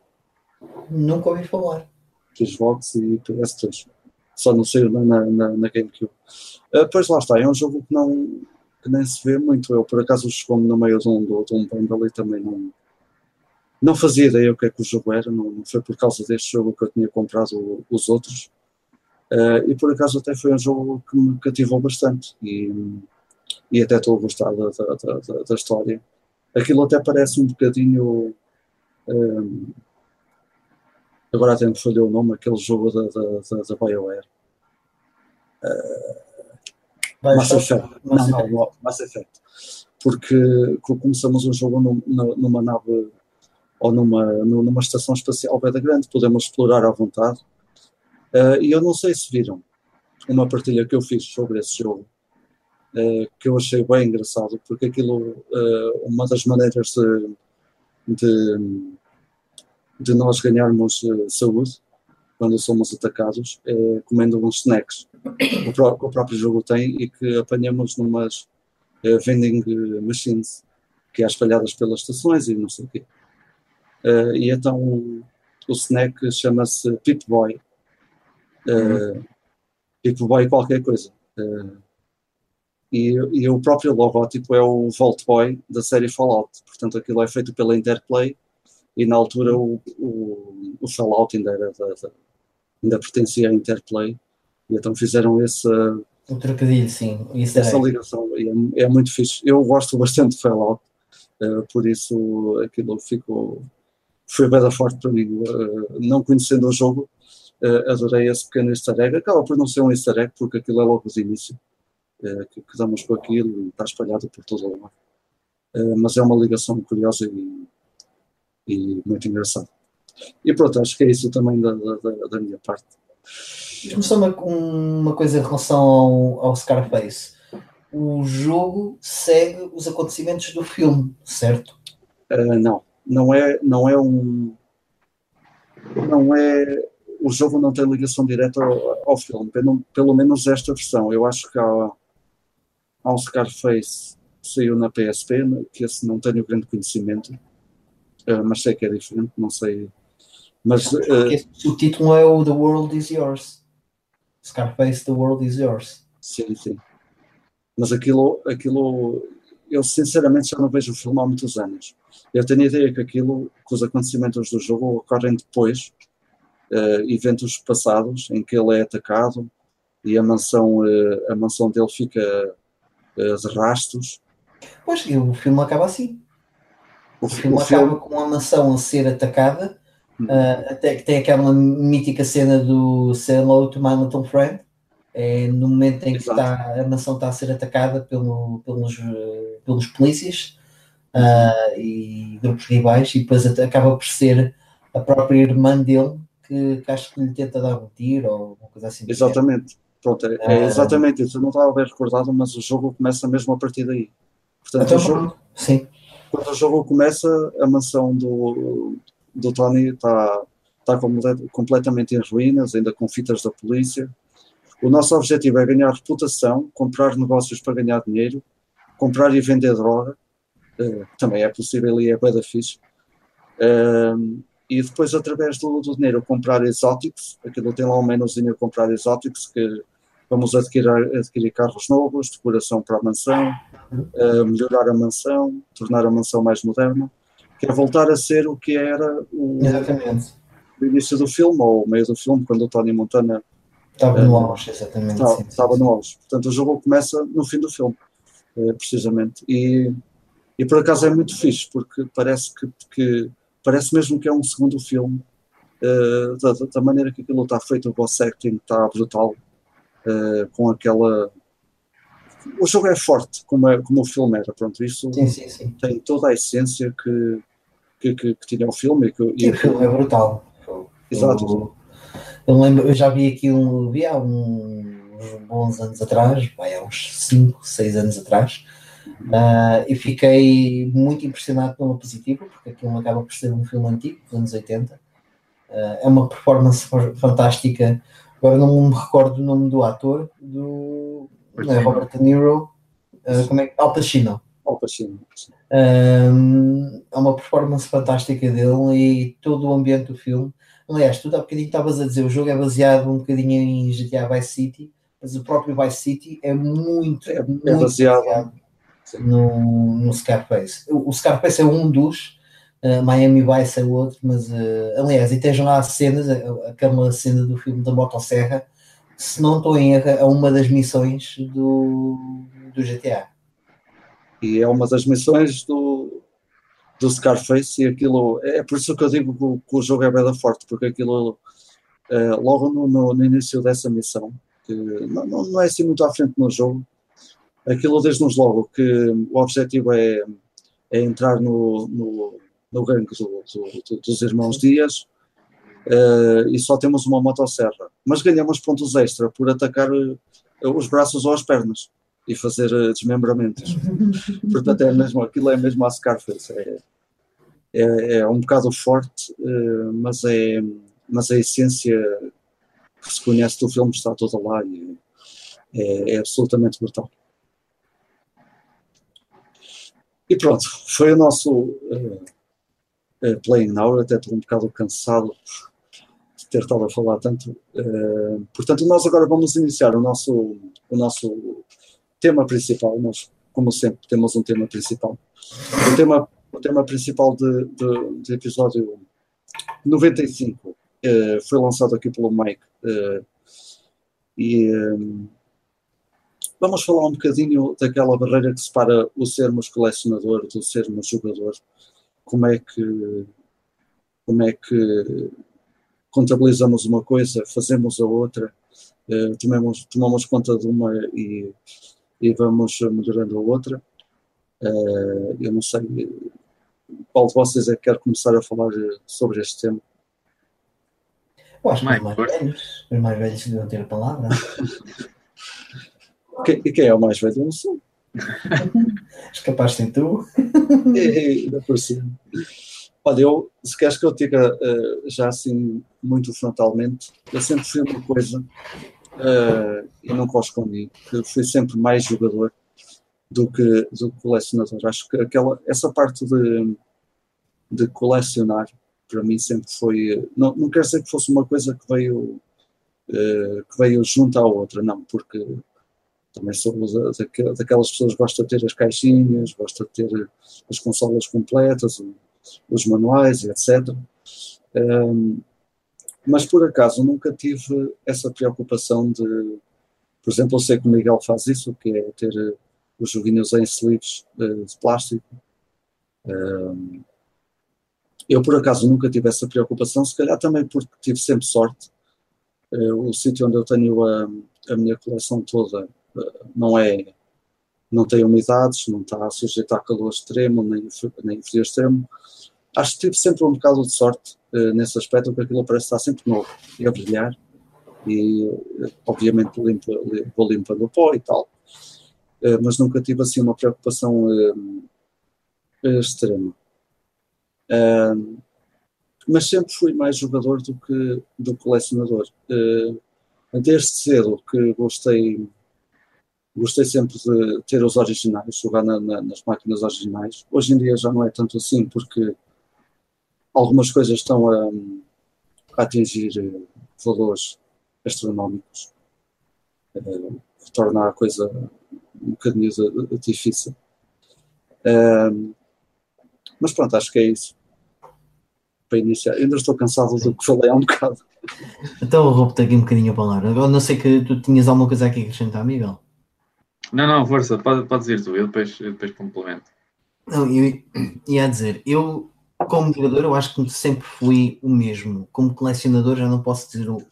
Nunca ouvi falar. Xbox e PS3. Só não saiu na, na, na GameCube. Uh, pois lá está, é um jogo que não que nem se vê muito. Eu por acaso chegou-me no meio de um, de um bundle e também não, não fazia ideia o que é que o jogo era. Não, não foi por causa deste jogo que eu tinha comprado os outros. Uh, e por acaso até foi um jogo que me cativou bastante e, e até estou a gostar da, da, da, da história. Aquilo até parece um bocadinho. Ah, agora até me falhou o nome, aquele jogo da, da, da, da BioWare. Uh, Mass Effect. Mass, não, não, Mass Effect. Porque começamos um jogo num, numa nave ou numa, numa estação espacial bem grande, podemos explorar à vontade. Uh, e eu não sei se viram uma partilha que eu fiz sobre esse jogo, uh, que eu achei bem engraçado, porque aquilo, uh, uma das maneiras de, de de nós ganharmos uh, saúde quando somos atacados é comendo uns snacks que o, pró o próprio jogo tem e que apanhamos numas uh, vending machines que há espalhadas pelas estações e não sei o quê. Uh, e então o snack chama-se Pip Boy. Uh, Boy qualquer coisa. E, e, o próprio logótipo é o Vault Boy da série Fallout. Portanto, aquilo é feito pela Interplay e na altura o, o, o Fallout ainda, era da, da, ainda pertencia à Interplay e então fizeram esse o trocadilho, sim. Isso essa é. ligação é, é, muito fixe. Eu gosto bastante de Fallout, uh, por isso aquilo ficou foi bem forte para mim. Uh, não conhecendo o jogo, uh, adorei esse pequeno easter egg. Acaba por não ser um easter egg, porque aquilo é logo do início, que, que, damos com aquilo e está espalhado por todo o lado. mas é uma ligação curiosa e e muito engraçado. E pronto, acho que é isso também da, da, da minha parte. Diz-me só uma, uma coisa em relação ao, ao Scarface. O jogo segue os acontecimentos do filme, certo? Uh, não, não é, não é um. Não é. O jogo não tem ligação direta ao, ao filme, pelo, pelo menos esta versão. Eu acho que há, há um Scarface que saiu na PSP, que esse não tenho grande conhecimento mas sei que é diferente, não sei. Mas, uh, o título é o The World Is Yours. Scarface, The World Is Yours. Sim, sim. Mas aquilo, aquilo, eu sinceramente já não vejo o filme há muitos anos. Eu tenho a ideia que aquilo, que os acontecimentos do jogo ocorrem depois, uh, eventos passados, em que ele é atacado e a mansão, uh, a mansão dele fica uh, de rastros. Pois, e o filme acaba assim. O filme o acaba filme... com a mansão a ser atacada, uh, até que tem aquela mítica cena do Say Hello to My Little Friend, é no momento em que está, a mansão está a ser atacada pelo, pelos, pelos polícias uh, e grupos rivais, e depois acaba por ser a própria irmã dele que, que acho que lhe tenta dar um tiro ou uma coisa assim. Exatamente. Pronto, é, é exatamente isso. Eu não estava bem recordado, mas o jogo começa mesmo a partir daí. Portanto, então, o jogo, sim quando o jogo começa, a mansão do, do Tony está tá completamente em ruínas, ainda com fitas da polícia. O nosso objetivo é ganhar reputação, comprar negócios para ganhar dinheiro, comprar e vender droga, uh, também é possível e é bem da fixe. Uh, e depois, através do, do, dinheiro, comprar exóticos, aquilo tem lá um menuzinho comprar exóticos, que vamos adquirir, adquirir carros novos, decoração para a mansão, uh, melhorar a mansão, tornar a mansão mais moderna, que é voltar a ser o que era o, o início do filme, ou o meio do filme, quando o Tony Montana estava no eh, auge, exatamente. Estava, sim, estava sim. no auge. Portanto, o jogo começa no fim do filme, uh, precisamente. E, e por acaso é muito fixe, porque parece que, que parece mesmo que é um segundo filme. Uh, da, da, maneira que aquilo está feito, o boss acting está brutal, uh, com aquela. O jogo é forte, como, é, como o filme era, pronto, isso sim, sim, sim. tem toda a essência que, que, que, que tinha o filme. E, que, e o filme é brutal. Exato. Eu lembro, eu já vi aqui um, vi há uns bons anos atrás, vai, há uns 5, 6 anos atrás, uh, e fiquei muito impressionado pela positiva, porque aquilo acaba por ser um filme antigo, dos anos 80. Uh, é uma performance fantástica. Agora não me recordo o nome do ator, do não é Robert De Niro, uh, como é Al Pacino. Al Pacino. Um, é uma performance fantástica dele e todo o ambiente do filme. Aliás, tu há bocadinho estavas a dizer, o jogo é baseado um bocadinho em GTA Vice City, mas o próprio Vice City é muito, é, muito é baseado, baseado no, no Scarface. O, o, Scarface é um dos, uh, Miami Vice é o outro, mas uh, aliás, e tens lá cenas, aquela cena do filme da Motosserra, se não estou em erro, é uma das missões do, do GTA. E é uma das missões do, do Scarface e aquilo, é por isso que eu digo que o, que o jogo é bem forte, porque aquilo, uh, logo no, no, no, início dessa missão, que não, não, é assim muito à frente no jogo, aquilo diz-nos logo que o objetivo é, é entrar no, no, no gangue do, do, dos irmãos Dias uh, e só temos uma motosserra, mas ganhamos pontos extra por atacar uh, os braços ou as pernas e fazer uh, desmembramentos. (laughs) Portanto, é mesmo, aquilo é mesmo a Scarface. É, é, é um bocado forte, mas, é, mas a essência que se conhece do filme está toda lá e é, é absolutamente brutal. E pronto, foi o nosso uh, uh, Playing Now. Eu até estou um bocado cansado ter estado a falar tanto. Uh, portanto, nós agora vamos iniciar o nosso, o nosso tema principal, nós, como sempre, temos um tema principal. O tema, o tema principal de, de, de episódio 95 eh, foi lançado aqui pelo Mike. Eh, e um, vamos falar um bocadinho daquela barreira que separa o sermos colecionador do sermos jogador. Como é que, como é que contabilizamos uma coisa, fazemos a outra, uh, tomamos, tomamos conta de uma e e vamos melhorando a outra. Uh, eu não sei qual de vocês é que quer começar a falar sobre este tema. Eu acho que os mais velhos, os mais velhos deviam ter a palavra. (laughs) quem, quem é o mais velho? Eu não sei. (laughs) És capaz de ser tu? ainda por cima. Olha, eu, se queres que eu diga uh, já assim muito frontalmente, eu sempre fui uma coisa uh, e nunca o escondi, que fui sempre mais jogador do que, do que colecionador. Acho que aquela, essa parte de, de colecionar, para mim sempre foi. Não, não quer dizer que fosse uma coisa que veio, uh, que veio junto à outra, não, porque também sou daquelas pessoas que gostam de ter as caixinhas, gosta de ter as consolas completas, os manuais, etc. Um, mas por acaso nunca tive essa preocupação de, por exemplo, eu sei que o Miguel faz isso, que é ter eh, os joguinhos em sleeves de, de plástico. Um, eu por acaso nunca tive essa preocupação, se calhar também porque tive sempre sorte. Uh, o sítio onde eu tenho a, a minha coleção toda não é não tem umidades, não está sujeito a calor extremo, nem, nem frio extremo. Acho que tive sempre um bocado de sorte uh, nesse aspecto, porque aquilo parece estar sempre novo e a brilhar. E, uh, obviamente, limpa, vou limpando o pó e tal. Uh, mas nunca tive assim uma preocupação extrema. mas sempre fui mais jogador do que do colecionador. desde cedo que gostei gostei sempre de ter os originais, jogar na, na, nas máquinas originais. Hoje em dia já não é tanto assim, porque algumas coisas estão a, a atingir eh, valores astronómicos, que torna a coisa um bocadinho difícil. Uh, mas pronto, acho que é isso. Para iniciar. Ainda estou cansado do que falei há um bocado. Então eu roubo-te aqui um bocadinho a palavra. Eu não sei que tu tinhas alguma coisa aqui a acrescentar, Miguel. Não, não, força, pode, pode dizer tu, eu depois, eu depois complemento. Não, eu ia dizer, eu como jogador, eu acho que sempre fui o mesmo. Como colecionador, já não posso dizer uh,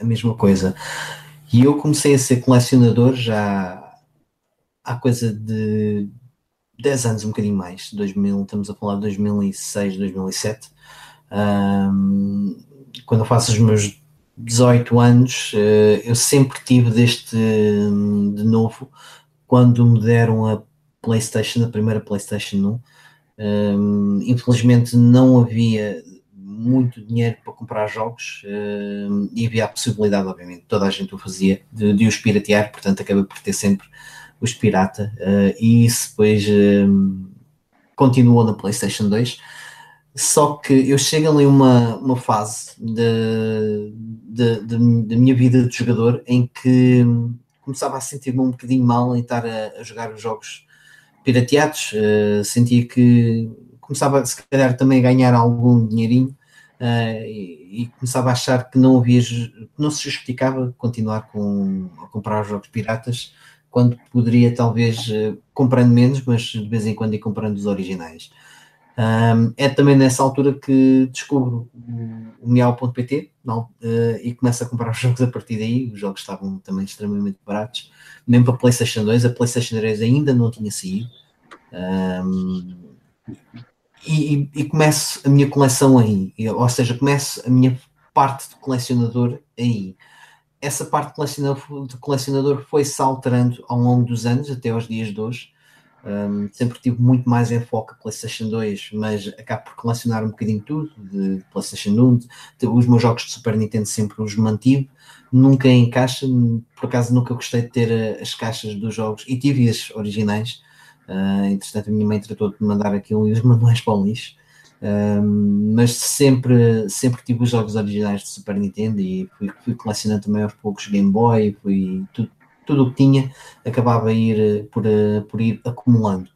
a mesma coisa. E eu comecei a ser colecionador já há coisa de 10 anos, um bocadinho mais. 2000, estamos a falar de 2006, 2007. Um, quando eu faço os meus 18 anos, uh, eu sempre tive deste de novo, quando me deram a PlayStation, a primeira PlayStation 1. Um, ehm, infelizmente não havia muito dinheiro para comprar jogos uh, e havia a possibilidade, obviamente, toda a gente o fazia, de, de os piratear, portanto acabei por ter sempre os pirata uh, e isso depois uh, continuou na PlayStation 2. Só que eu chego ali uma, uma fase da minha vida de jogador em que começava a sentir-me um bocadinho mal em estar a, a jogar os jogos pirateados, uh, sentia que começava se calhar também a ganhar algum dinheirinho uh, e, e, começava a achar que não havia, não se justificava continuar com, a comprar jogos piratas quando poderia talvez uh, comprando menos, mas de vez em quando ir comprando os originais. Um, é também nessa altura que descubro o, Miau.pt uh, e começo a comprar (laughs) os jogos a partir daí. Os jogos estavam também extremamente baratos, mesmo para a PlayStation 2. A PlayStation 3 ainda não tinha saído. Um, e, e, começo a minha coleção aí, ou seja, começo a minha parte de colecionador aí. Essa parte de colecionador, de colecionador foi-se alterando ao longo dos anos, até aos dias de hoje. Um, sempre tive muito mais a PlayStation 2, mas acabo por colecionar um bocadinho tudo, de PlayStation 1, de, os meus jogos de Super Nintendo sempre os mantive, nunca em caixa, por acaso nunca gostei de ter eh, as caixas dos jogos e tive as originais, Uh, entretanto, a minha mãe tratou de mandar aquilo e os (laughs) manuais para o lixo. Uh, mas sempre, sempre tive os jogos originais de Super Nintendo e fui, fui colecionando também aos poucos Game Boy, fui, tudo, tudo o que tinha acabava ir por, por ir acumulando,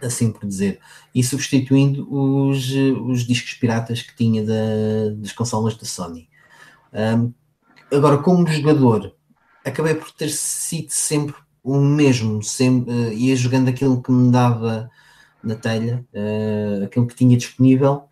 assim por dizer, e substituindo os, os discos piratas que tinha da, das consolas da Sony. Um, agora, como jogador, acabei por ter sido sempre o mesmo, sempre, uh, ia jogando aquilo que me dava na telha, uh, aquilo que tinha disponível.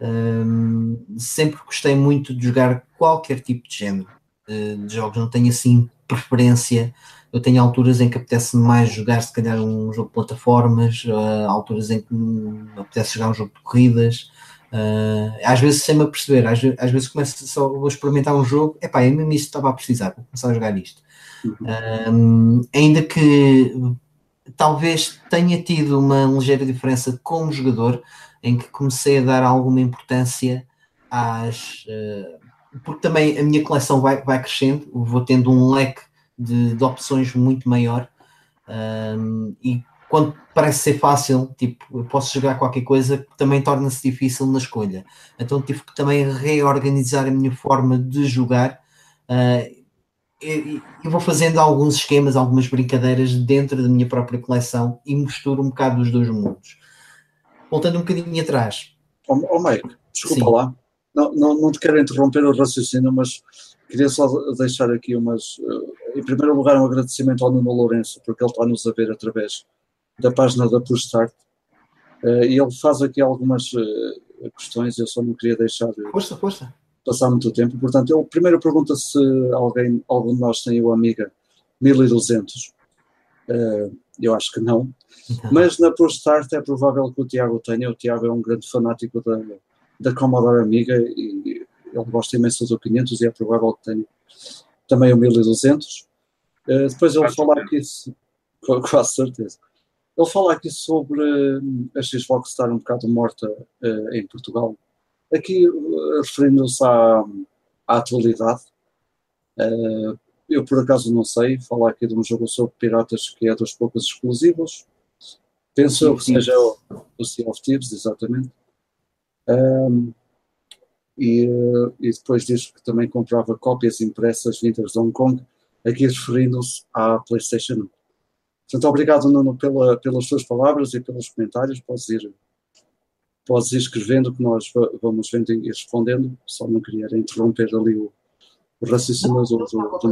Um, sempre gostei muito de jogar qualquer tipo de género uh, de jogos, não tenho assim preferência. Eu tenho alturas em que apetece mais jogar, se calhar, um jogo de plataformas, uh, alturas em que apetece jogar um jogo de corridas. Uh, às vezes sem me aperceber, às, às vezes começo só vou experimentar um jogo, epá, é mesmo isto estava a precisar, vou começar a jogar isto. Um, ainda que talvez tenha tido uma ligeira diferença como jogador, em que comecei a dar alguma importância às. Uh, porque também a minha coleção vai, vai crescendo, vou tendo um leque de, de opções muito maior. Um, e quando parece ser fácil, tipo, eu posso jogar qualquer coisa, também torna-se difícil na escolha. Então tive que também reorganizar a minha forma de jogar. Uh, eu vou fazendo alguns esquemas, algumas brincadeiras dentro da minha própria coleção e misturo um bocado os dois mundos. Voltando um bocadinho atrás. Oh, oh Mike, desculpa Sim. lá. Não, não, não te quero interromper o raciocínio, mas queria só deixar aqui umas. Eh, em primeiro lugar, um agradecimento ao Nuno Lourenço, porque ele está-nos a ver através da página da Push Start. Uh, e ele faz aqui algumas uh, questões, eu só não queria deixar. Força, força passar muito tempo. Portanto, ele primeiro pergunta se alguém, algum de nós tem o Amiga 1200. Uh, eu acho que não. não. (laughs) Mas na ProStart é provável que o Tiago tenha. O Tiago é um grande fanático da, da Commodore Amiga e ele gosta imenso do 500 e é provável que tenha também o 1200. Uh, depois ele fala aqui, (laughs) com quase certeza, ele fala aqui sobre uh, a Xbox estar um bocado morta uh, em Portugal Aqui, eh, referindo-se à, à atualidade, uh, eu por acaso não sei, falar aqui de um jogo sobre piratas que é dos poucos exclusivos. Penso que seja o, o Sea of Thieves, exatamente. Um, e, uh, e, depois diz que também comprava cópias impressas vindas de Hong Kong, aqui referindo-se à PlayStation 1. Portanto, obrigado, Nuno, pela, pelas suas palavras e pelos comentários. Podes ir podes ir escrevendo que nós vamos vendo e respondendo, só não queria interromper ali o, o raciocínio do, do, do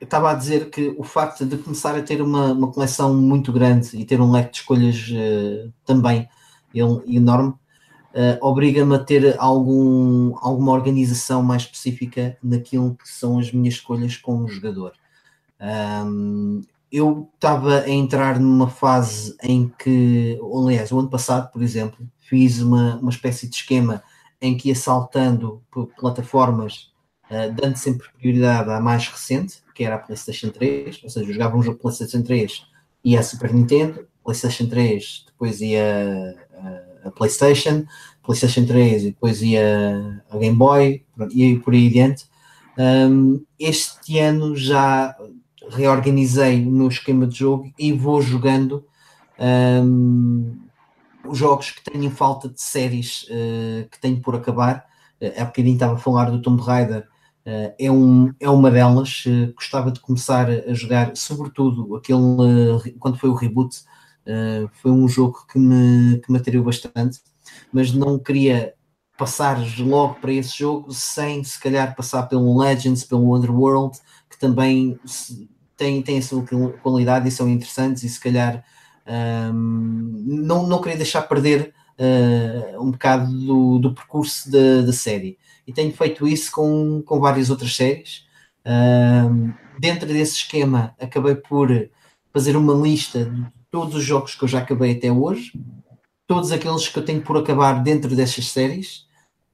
estava a dizer que o facto de começar a ter uma, uma coleção muito grande e ter um leque de escolhas uh, também enorme, uh, obriga-me a ter algum, alguma organização mais específica naquilo que são as minhas escolhas como jogador. Um, eu estava a entrar numa fase em que, aliás, o ano passado, por exemplo, fiz uma, uma espécie de esquema em que ia saltando por plataformas, uh, dando sempre prioridade à mais recente, que era a PlayStation 3, ou seja, eu jogava um jogo PlayStation 3 e a Super Nintendo, PlayStation 3, depois ia a, a PlayStation, PlayStation 3 e depois ia a Game Boy e por aí adiante. Um, este ano já reorganizei o meu esquema de jogo e vou jogando um, os jogos que tenho falta de séries uh, que tenho por acabar. Uh, há bocadinho estava a falar do Tomb Raider, uh, é, um, é uma delas. Uh, gostava de começar a jogar, sobretudo aquele quando foi o reboot. Foi um jogo que me, que me atraiu bastante, mas não queria passar logo para esse jogo sem se calhar passar pelo Legends, pelo Underworld, que também tem, tem a sua qualidade e são interessantes e se calhar um, não, não queria deixar perder uh, um bocado do, do percurso da, da, série. E tenho feito isso com, com várias outras séries. Um, dentro desse esquema, acabei por fazer uma lista todos os jogos que eu já acabei até hoje, todos aqueles que eu tenho por acabar dentro destas séries,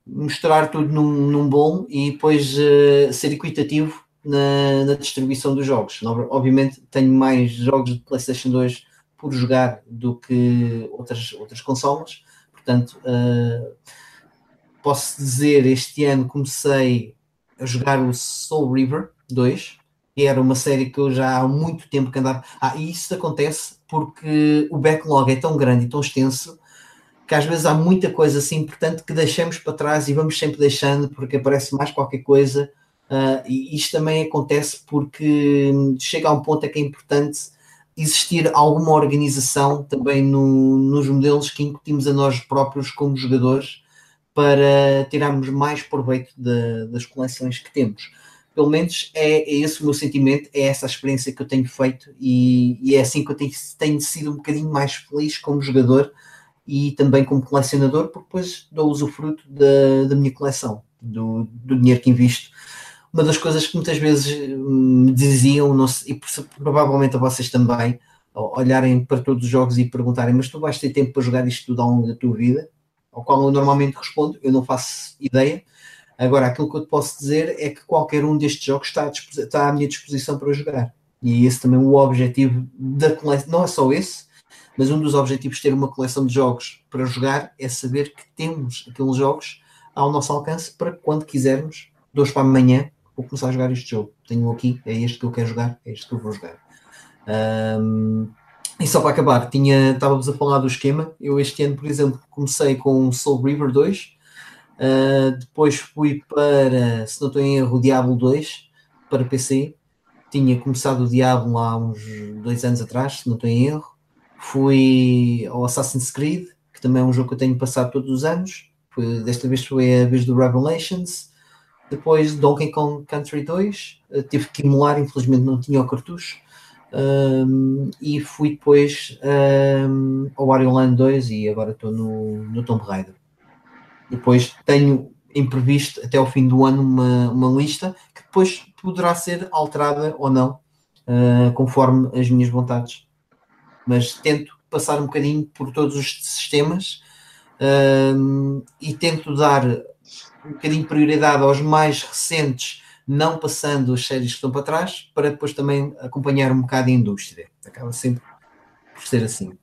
mostrar tudo num, num bom e depois uh, ser equitativo na, na, distribuição dos jogos. Obviamente tenho mais jogos de PlayStation 2 por jogar do que outras, outras consolas. Portanto, uh, posso dizer, este ano comecei a jogar o Soul River 2, que era uma série que eu já há muito tempo que andava. Ah, e isso acontece porque o backlog é tão grande e tão extenso que às vezes há muita coisa assim importante que deixamos para trás e vamos sempre deixando porque aparece mais qualquer coisa. Uh, e isto também acontece porque chega a um ponto é que é importante existir alguma organização também no, nos modelos que incutimos a nós próprios como jogadores para tirarmos mais proveito de, das coleções que temos. Pelo menos é, é, esse o meu sentimento, é essa a experiência que eu tenho feito e, e é assim que eu tenho, tenho, sido um bocadinho mais feliz como jogador e também como colecionador, porque depois dou usufruto da, da minha coleção, do, do dinheiro que invisto uma das coisas que muitas vezes hum, me diziam, e provavelmente a vocês também, olharem para todos os jogos e perguntarem: Mas tu vais ter tempo para jogar isto tudo ao longo da tua vida? Ao qual eu normalmente respondo: Eu não faço ideia. Agora, aquilo que eu te posso dizer é que qualquer um destes jogos está à, está à minha disposição para jogar. E esse também é o objetivo da coleção. Não é só esse, mas um dos objetivos de ter uma coleção de jogos para jogar é saber que temos aqueles jogos ao nosso alcance para quando quisermos, de hoje para amanhã, vou começar a jogar este jogo. Tenho aqui, é este que eu quero jogar, é este que eu vou jogar. Um, e só para acabar, tinha, estávamos a falar do esquema. Eu este ano, por exemplo, comecei com Soul River 2, uh, ah, depois fui para, se não estou em erro, o Diablo 2 para PC. Tinha começado o Diablo há uns dois anos atrás, se não estou em erro. Fui ao Assassin's Creed, que também é um jogo que eu tenho passado todos os anos. Foi, desta vez foi a vez do Revelations. Depois Donkey Kong Country 2, uh, tive que emular, infelizmente não tinha o cartucho. Um, e fui depois um, ao Wario Land 2 e agora estou no, no Tomb Raider. Depois tenho imprevisto até ao fim do ano uma, uma lista que depois poderá ser alterada ou não, uh, conforme as minhas vontades. Mas tento passar um bocadinho por todos os sistemas um, e tento dar um bocadinho de prioridade aos mais recentes, não passando as séries que estão para trás, para depois também acompanhar um bocado a indústria. Acaba sempre por ser assim.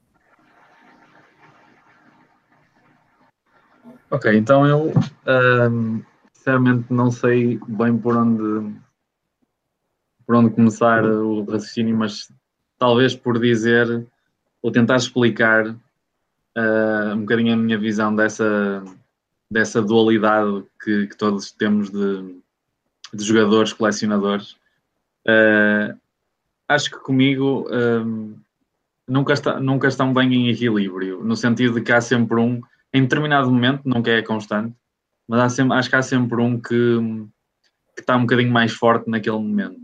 Ok, então eu um, sinceramente não sei bem por onde por onde começar o raciocínio, mas talvez por dizer ou tentar explicar uh, um bocadinho a minha visão dessa dessa dualidade que, que todos temos de, de jogadores, colecionadores. Uh, acho que comigo um, nunca, está, nunca estão bem em equilíbrio, no sentido de que há sempre um, em determinado momento, nunca é constante, mas sempre, acho que há sempre um que, que está um bocadinho mais forte naquele momento.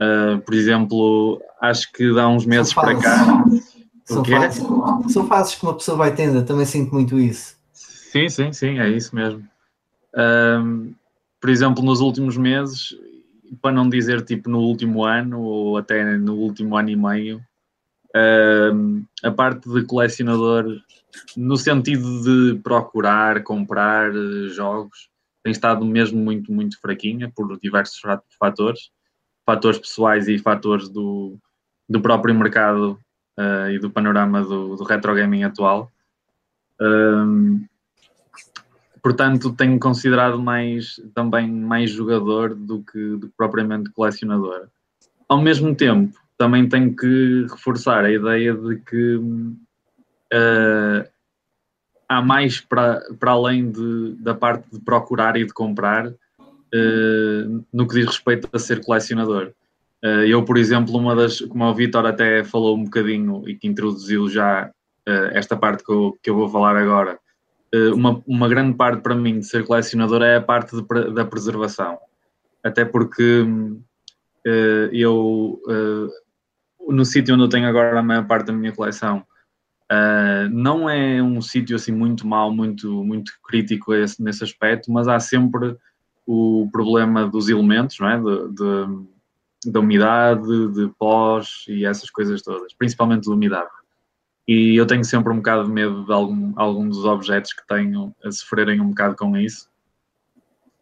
Uh, por exemplo, acho que dá uns meses para cá. São fases, são fases que uma pessoa vai tendo, também sinto muito isso. Sim, sim, sim, é isso mesmo. Um, por exemplo, nos últimos meses, para não dizer tipo no último ano ou até no último ano e meio, Uh, a parte de colecionador, no sentido de procurar, comprar uh, jogos, tem estado mesmo muito, muito fraquinha por diversos fatores, fatores pessoais e fatores do, do próprio mercado uh, e do panorama do, do retro gaming atual. portanto, tenho considerado mais também mais jogador do que, do que propriamente colecionador. Ao mesmo tempo, também tenho que reforçar a ideia de que uh, há mais para, para além de, da parte de procurar e de comprar uh, no que diz respeito a ser colecionador. Uh, eu, por exemplo, uma das, como o Vitor até falou um bocadinho e que introduziu já esta parte que eu, que eu vou falar agora, uma, uma grande parte para mim de ser colecionador é a parte de, da preservação. Até porque eu no sítio onde eu tenho agora a maior parte da minha coleção, uh, não é um sítio assim muito mau, muito, muito crítico esse, nesse aspecto, mas há sempre o problema dos elementos, não é? De, de, da umidade, de pós e essas coisas todas, principalmente da umidade. E eu tenho sempre um bocado de medo de algum, algum dos objetos que tenho a sofrerem um bocado com isso.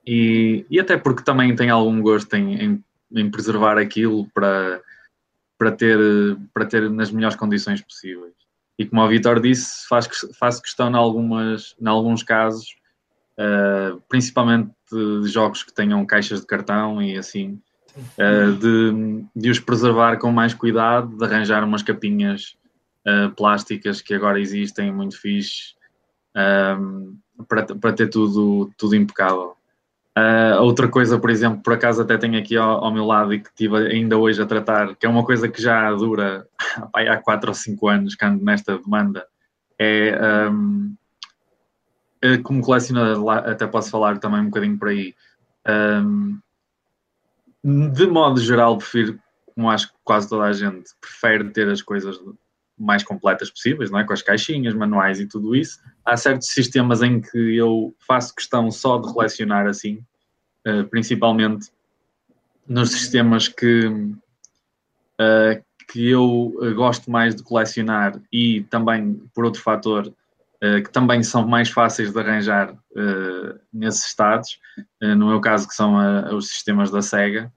E, e até porque também tenho algum gosto em, em, em preservar aquilo para para ter, para ter nas melhores condições possíveis. E como o Vitor disse, faz, faz questão em, algumas, em alguns casos, uh, principalmente de jogos que tenham caixas de cartão e assim, uh, de, de os preservar com mais cuidado, de arranjar umas capinhas uh, plásticas que agora existem, muito fixe, para, para ter tudo, tudo impecável. Uh, outra coisa, por exemplo, por acaso até tenho aqui ao, ao, meu lado e que estive ainda hoje a tratar, que é uma coisa que já dura (laughs) há 4 ou 5 anos que ando nesta demanda, é um, como colecionador, até posso falar também um bocadinho por aí. Um, de modo geral, prefiro, como acho que quase toda a gente, prefere ter as coisas mais completas possíveis, não é? com as caixinhas, manuais e tudo isso. Há certos sistemas em que eu faço questão só de relacionar assim, uh, principalmente nos sistemas que, uh, que eu gosto mais de colecionar e também, por outro fator, que também são mais fáceis de arranjar nesses estados, no meu caso que são os sistemas da SEGA,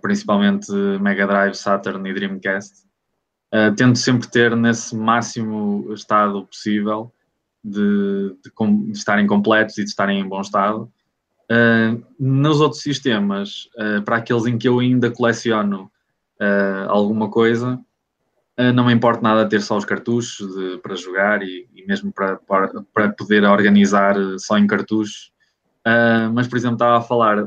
principalmente Mega Drive, Saturn e Dreamcast, uh, tento sempre ter nesse máximo estado possível de, de, de estarem completos e de estarem em bom estado. Uh, nos outros sistemas, uh, para aqueles em que eu ainda coleciono alguma coisa, não me importa nada ter só os cartuchos de, para jogar e, e mesmo para, para, para, poder organizar só em cartuchos. mas, por exemplo, estava a falar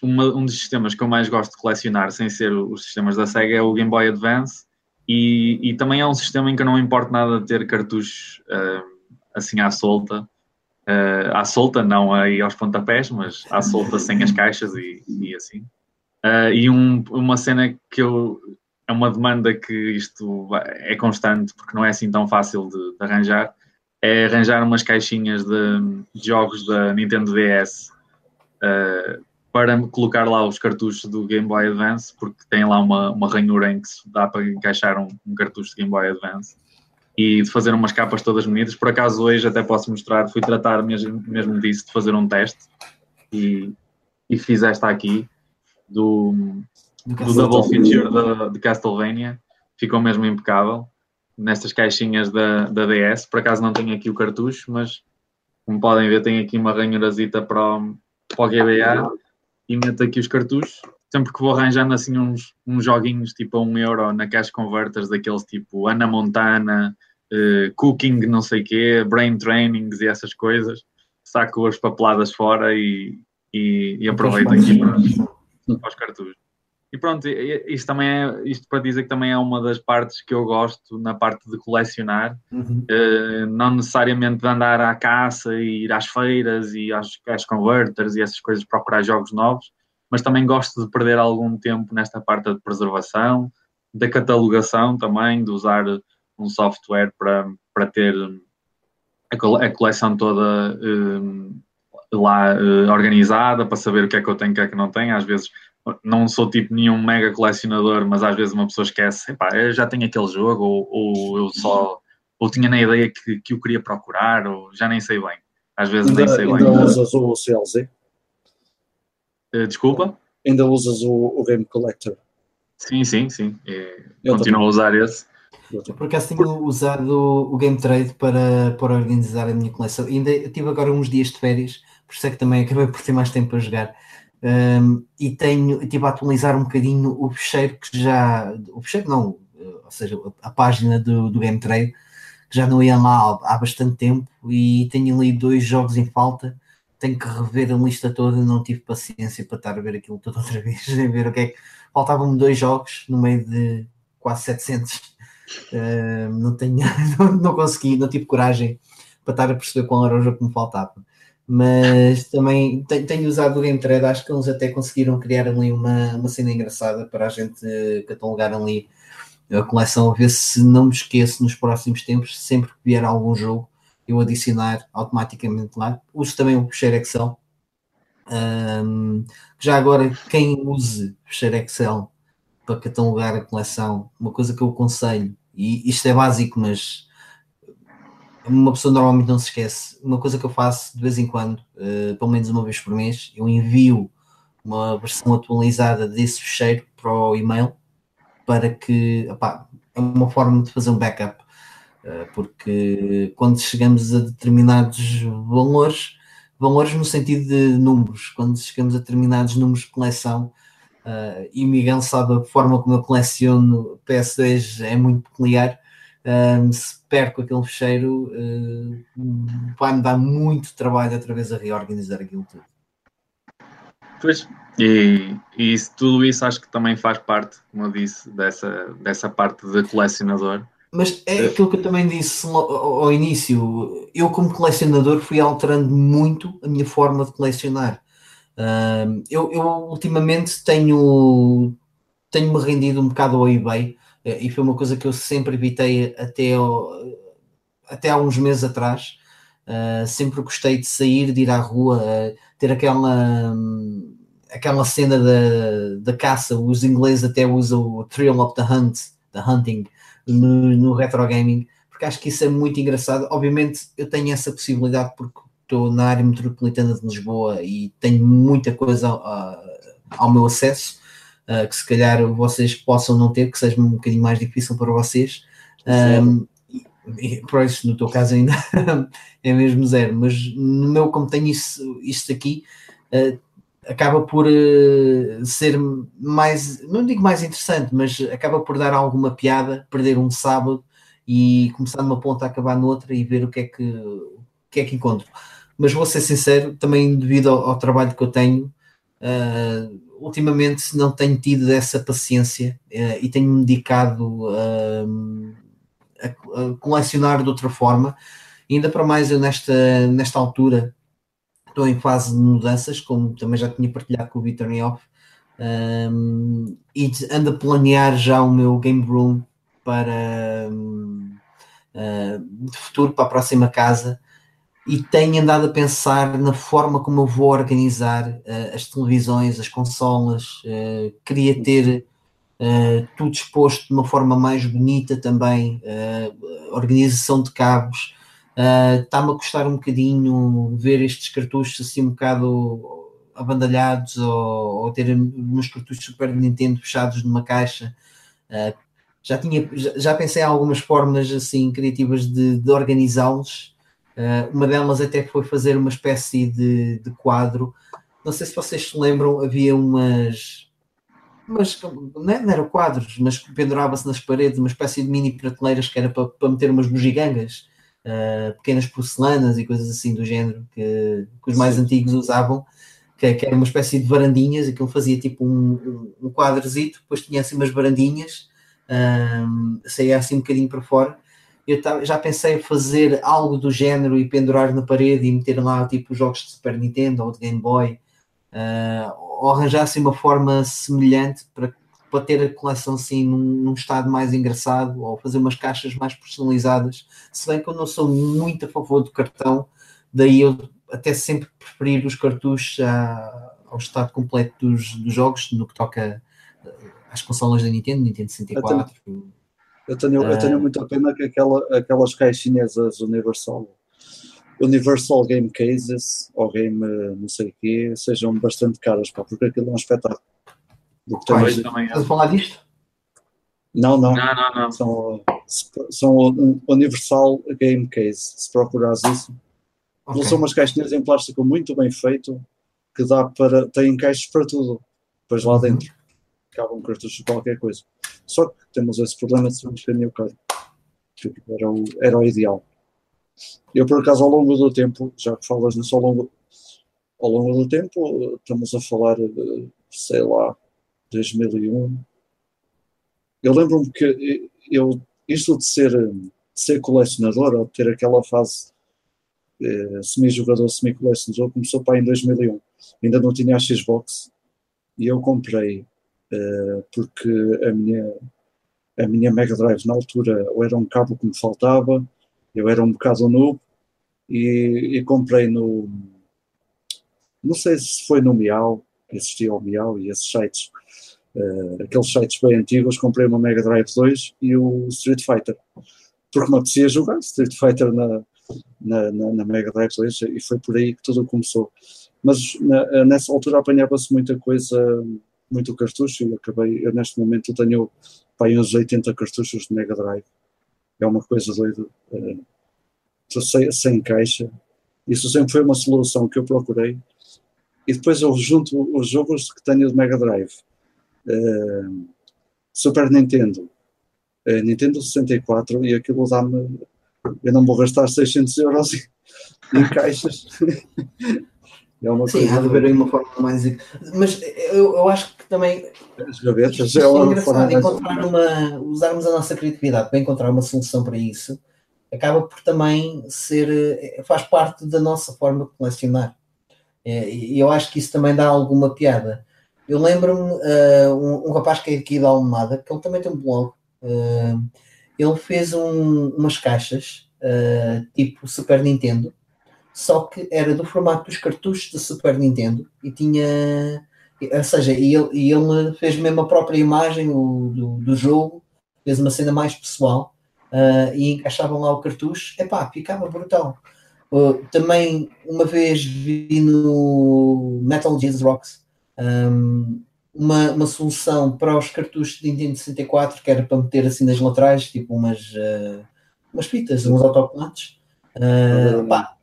uma, um dos sistemas que eu mais gosto de colecionar, sem ser os sistemas da SEGA, é o Game Boy Advance, e, e, também é um sistema em que não importa nada ter cartuchos uh, assim à solta. Uh, à solta, não aí aos pontapés, mas à solta sem as caixas e, e assim. Uh, e um, uma cena que eu. É uma demanda que isto é constante, porque não é assim tão fácil de, de arranjar. É arranjar umas caixinhas de, de jogos da Nintendo DS para colocar lá os cartuchos do Game Boy Advance, porque tem lá uma, uma ranhura em que dá para encaixar um, um cartucho de Game Boy Advance e de fazer umas capas todas bonitas. Por acaso hoje até posso mostrar, fui tratar mesmo, mesmo disso, de fazer um teste e, e fiz esta aqui do, do Double Feature da, de Castlevania, ficou mesmo impecável nestas caixinhas da, da DS. Por acaso não tenho aqui o cartucho, mas como podem ver, tem aqui uma ranhurazita para o, para o GBA e meto aqui os cartuchos. Sempre que vou arranjando assim uns, uns joguinhos tipo a um euro na Cash Converters, daqueles tipo Ana Montana, uh, Cooking, não sei quê, Brain Trainings e essas coisas, saco as papeladas fora e, e, e aproveito aqui para, para os cartuchos. E pronto, isto também é, isto para dizer que também é uma das partes que eu gosto na parte de colecionar, uhum. uh, não necessariamente de andar à caça e ir às feiras e às, às converters e essas coisas, procurar jogos novos, mas também gosto de perder algum tempo nesta parte de preservação, da catalogação também, de usar um software para, para ter a, coleção toda uh, lá uh, organizada, para saber o que é que eu tenho e o que é que não tenho. Às vezes não sou tipo nenhum mega colecionador, mas às vezes uma pessoa esquece, epá, eu já tenho aquele jogo, ou, ou eu só, ou tinha na ideia que, que o queria procurar, ou já nem sei bem. Às vezes ainda, nem sei ainda bem. usas o CLZ? Uh, desculpa? Ainda usas o, o Game Collector? Sim, sim, sim. continuo a usar esse. Eu por acaso tenho usado o Game Trade para, para organizar a minha coleção. Ainda tive agora uns dias de férias, por isso é que também acabei por ter mais tempo a jogar. Um, e tenho, estive a atualizar um bocadinho o fecheiro que já. O fecheiro não, ou seja, a página do, do Game Trade, que já não ia lá há, há bastante tempo e tenho ali dois jogos em falta. Tenho que rever a lista toda, não tive paciência para estar a ver aquilo tudo (laughs) outra vez, ver o que é que. Faltavam-me dois jogos no meio de quase 700. Uh, não tenho, (laughs) não, não consegui, não tive coragem para estar a perceber qual era o jogo que me faltava mas também tenho usado o Game acho que eles até conseguiram criar ali uma, uma cena engraçada para a gente catalogar ali a coleção, a ver se não me esqueço nos próximos tempos, sempre que vier algum jogo, eu adicionar automaticamente lá. Uso também o Share Excel. Um, já agora, quem use Share Excel para catalogar a coleção, uma coisa que eu aconselho, e isto é básico, mas uma pessoa normalmente não se esquece. Uma coisa que eu faço de vez em quando, uh, pelo menos uma vez por mês, eu envio uma versão atualizada desse fecheiro para o e-mail para que opá, é uma forma de fazer um backup. Uh, porque quando chegamos a determinados valores, valores no sentido de números, quando chegamos a determinados números de coleção, uh, e Miguel sabe a forma como eu coleciono PS2 é muito peculiar um, se perco aquele fecheiro, uh, vai-me dar muito trabalho outra vez a reorganizar aquilo tudo. Pois, e, e isso, tudo isso acho que também faz parte, como eu disse, dessa, dessa parte de colecionador. Mas é aquilo que eu também disse ao início. Eu, como colecionador, fui alterando muito a minha forma de colecionar. eu, eu, ultimamente tenho tenho-me rendido um bocado ao eBay e foi uma coisa que eu sempre evitei até, até há uns meses atrás. Uh, sempre gostei de sair, de ir à rua, uh, ter aquela, um, aquela cena da, da caça. Os ingleses até usam o thrill of the hunt, the hunting, no, no retro gaming, porque acho que isso é muito engraçado. Obviamente, eu tenho essa possibilidade porque estou na área metropolitana de Lisboa e tenho muita coisa uh, ao meu acesso uh, que se calhar vocês possam não ter, que seja um bocadinho mais difícil para vocês. Um, e, por isso, no teu caso ainda (laughs) é mesmo zero, mas no meu, como tenho isso, isto aqui, uh, acaba por uh, ser mais, não digo mais interessante, mas acaba por dar alguma piada, perder um sábado e começar numa ponta a acabar noutra e ver o que é que, o que, é que encontro. Mas vou ser sincero, também devido ao, ao trabalho que eu tenho, uh, ultimamente não tenho tido essa paciência uh, e tenho-me dedicado uh, a, a, colecionar de outra forma. Ainda para mais, eu nesta, nesta altura estou em fase de mudanças, como também já tinha partilhado com o Vitor Nioff, um, e ando a planear já o meu game room para um, uh, de futuro para a próxima casa e tenho andado a pensar na forma como eu vou organizar uh, as televisões, as consolas, uh, queria ter uh, tudo exposto de uma forma mais bonita também, organização de cabos. Está-me a custar um bocadinho ver estes cartuchos assim um bocado abandalhados ou, ou ter uns cartuchos Super Nintendo fechados numa caixa. já, tinha, já, pensei em algumas formas assim criativas de, de organizá-los uma delas até foi fazer uma espécie de, de, quadro. Não sei se vocês se lembram, havia umas. umas não, é, não eram quadros, mas pendurava-se nas paredes uma espécie de mini prateleiras que era para, para meter umas bugigangas, uh, pequenas porcelanas e coisas assim do género que, que os mais Sim. antigos usavam, que, que, era uma espécie de varandinhas, aquilo fazia tipo um, um, quadrozito, depois tinha assim umas varandinhas, um, ah, saía assim um bocadinho para fora eu já pensei em fazer algo do género e pendurar na parede e meter lá tipo jogos de Super Nintendo ou de Game Boy, uh, ou arranjar assim uma forma semelhante para, para ter a coleção assim num, num, estado mais engraçado ou fazer umas caixas mais personalizadas. Se bem que eu não sou muito a favor do cartão, daí eu até sempre preferir os cartuchos à, ao estado completo dos, dos, jogos no que toca às consolas da Nintendo, Nintendo 64. Eu tenho, eu tenho, muita pena que aquela, aquelas caixinhas as Universal Universal Game Cases ou Game não sei o quê sejam bastante caras, pá, porque aquilo é um espetáculo. Do que Estás a falar disto? Não, não. Não, não, não. São, são Universal Game Case. Se procurares isso, okay. são umas caixinhas em plástico muito bem feito que dá para. tem caixas para tudo. Depois lá uhum. dentro cabam cartuchos de qualquer coisa. Só que temos esse problema de bocadinho caro. Era o, era o ideal. Eu, por acaso, ao longo do tempo, já que falas nisso, ao longo, ao longo do tempo, estamos a falar de, sei lá, 2001. Eu lembro-me que eu, isto de ser, de ser colecionador, ou de ter aquela fase eh, semi-jogador, semi-colecionador, começou para em 2001. Ainda não tinha a Xbox e eu comprei porque a minha, a minha Mega Drive na altura ou era um cabo que me faltava eu era um bocado noob e, e comprei no. Não sei se foi no Miau, existia o Miau e esses sites, uh, aqueles sites bem antigos. Comprei uma Mega Drive 2 e o Street Fighter, porque me apetecia jogar Street Fighter na, na, na, na Mega Drive 2 e foi por aí que tudo começou. Mas na, nessa altura apanhava-se muita coisa, muito cartucho e acabei, eu neste momento tenho pai, uns 80 cartuchos de Mega Drive é uma coisa doida. Uh, sem, sem caixa. Isso sempre foi uma solução que eu procurei. E depois eu junto os jogos que tenho de Mega Drive. Uh, Super Nintendo, uh, Nintendo 64 e aquilo dá-me. Eu não vou gastar 600 euros (laughs) em caixas. É uma Sim, há de aí uma forma mais. Mas eu, eu acho que também. As gavetas é uma forma encontrar mais... uma. Usarmos a nossa criatividade para encontrar uma solução para isso, acaba por também ser. Eh, faz parte da nossa forma de colecionar. É, e eu acho que isso também dá alguma piada. Eu lembro-me uh, um, um, rapaz que é aqui da Almada, que ele também tem um blog. Uh, ele fez um, umas caixas uh, tipo Super Nintendo só que era do formato dos cartuchos do Super Nintendo e tinha. Ou seja, e ele, e ele fez mesmo a própria imagem o, do, do jogo, fez uma cena mais pessoal uh, e encaixavam lá o cartucho. Epá, ficava brutal. Uh, também uma vez vi no Metal Gear Rocks um, uma, uma solução para os cartuchos de Nintendo 64 que era para meter assim nas laterais, tipo umas, uh, umas fitas, uns autocolantes. Uh, pá,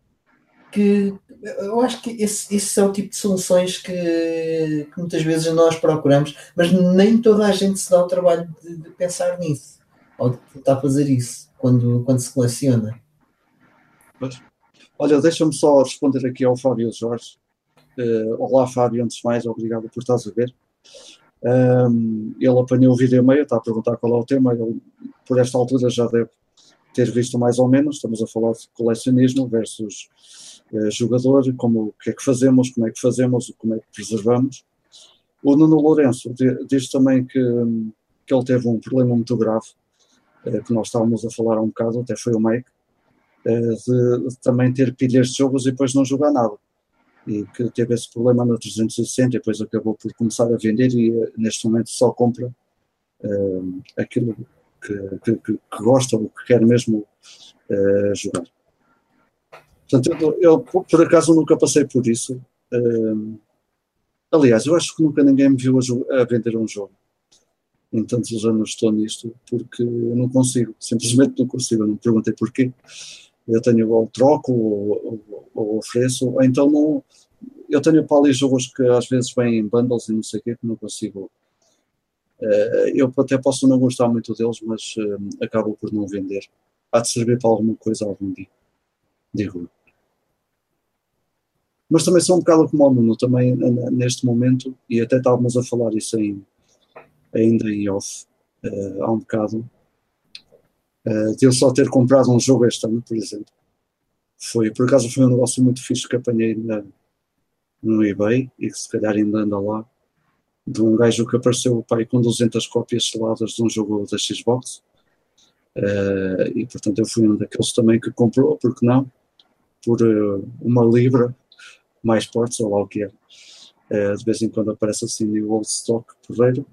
que eu acho que esse, esse é o tipo de soluções que, que, muitas vezes nós procuramos, mas nem toda a gente se dá o trabalho de, de pensar nisso ou de tentar fazer isso quando, quando se coleciona. Olha, deixa-me só responder aqui ao Fábio Jorge. Uh, olá, Fábio, antes de mais, obrigado por estás a ver. Um, ele apanhou o vídeo meio, está a perguntar qual é o tema. Ele, por esta altura, já deve ter visto mais ou menos. Estamos a falar de colecionismo versus jogador, como o que é que fazemos, como é que fazemos, como é que preservamos. O Nuno Lourenço diz também que, que ele teve um problema muito grave, eh, que nós estávamos a falar há um bocado, até foi o Mike, eh, de, também ter pilhas de jogos e depois não jogar nada. E que teve esse problema no 360 e depois acabou por começar a vender e neste momento só compra aquilo que, que, que, gosta ou que quer mesmo jogar. Portanto, eu, eu, por acaso nunca passei por isso. Aliás, eu acho que nunca ninguém me viu a, a, vender um jogo. Em tantos anos estou nisto, porque eu não consigo, simplesmente não consigo. Eu não perguntei porquê. Eu tenho ou troco ou, ou, ou ofereço, ou então não. Eu tenho para ali jogos que às vezes vêm em bundles e não sei o quê, que não consigo. Uh, eu até posso não gostar muito deles, mas uh, acabo por não vender. Há de servir para alguma coisa algum dia, digo mas também sou um bocado como o Nuno, também neste momento, e até estávamos a falar isso em, ainda em off, uh, há um bocado, uh, de eu só ter comprado um jogo este ano, por exemplo. Foi, por acaso foi um negócio muito fixe que apanhei na, no eBay, e que se calhar ainda anda lá, de um gajo que apareceu pai, com 200 cópias seladas de um jogo da Xbox, uh, e portanto eu fui um daqueles também que comprou, porque não, por uma libra mais portos, ou lá o que é. Uh, de vez em quando aparece assim o Old Stock porreiro.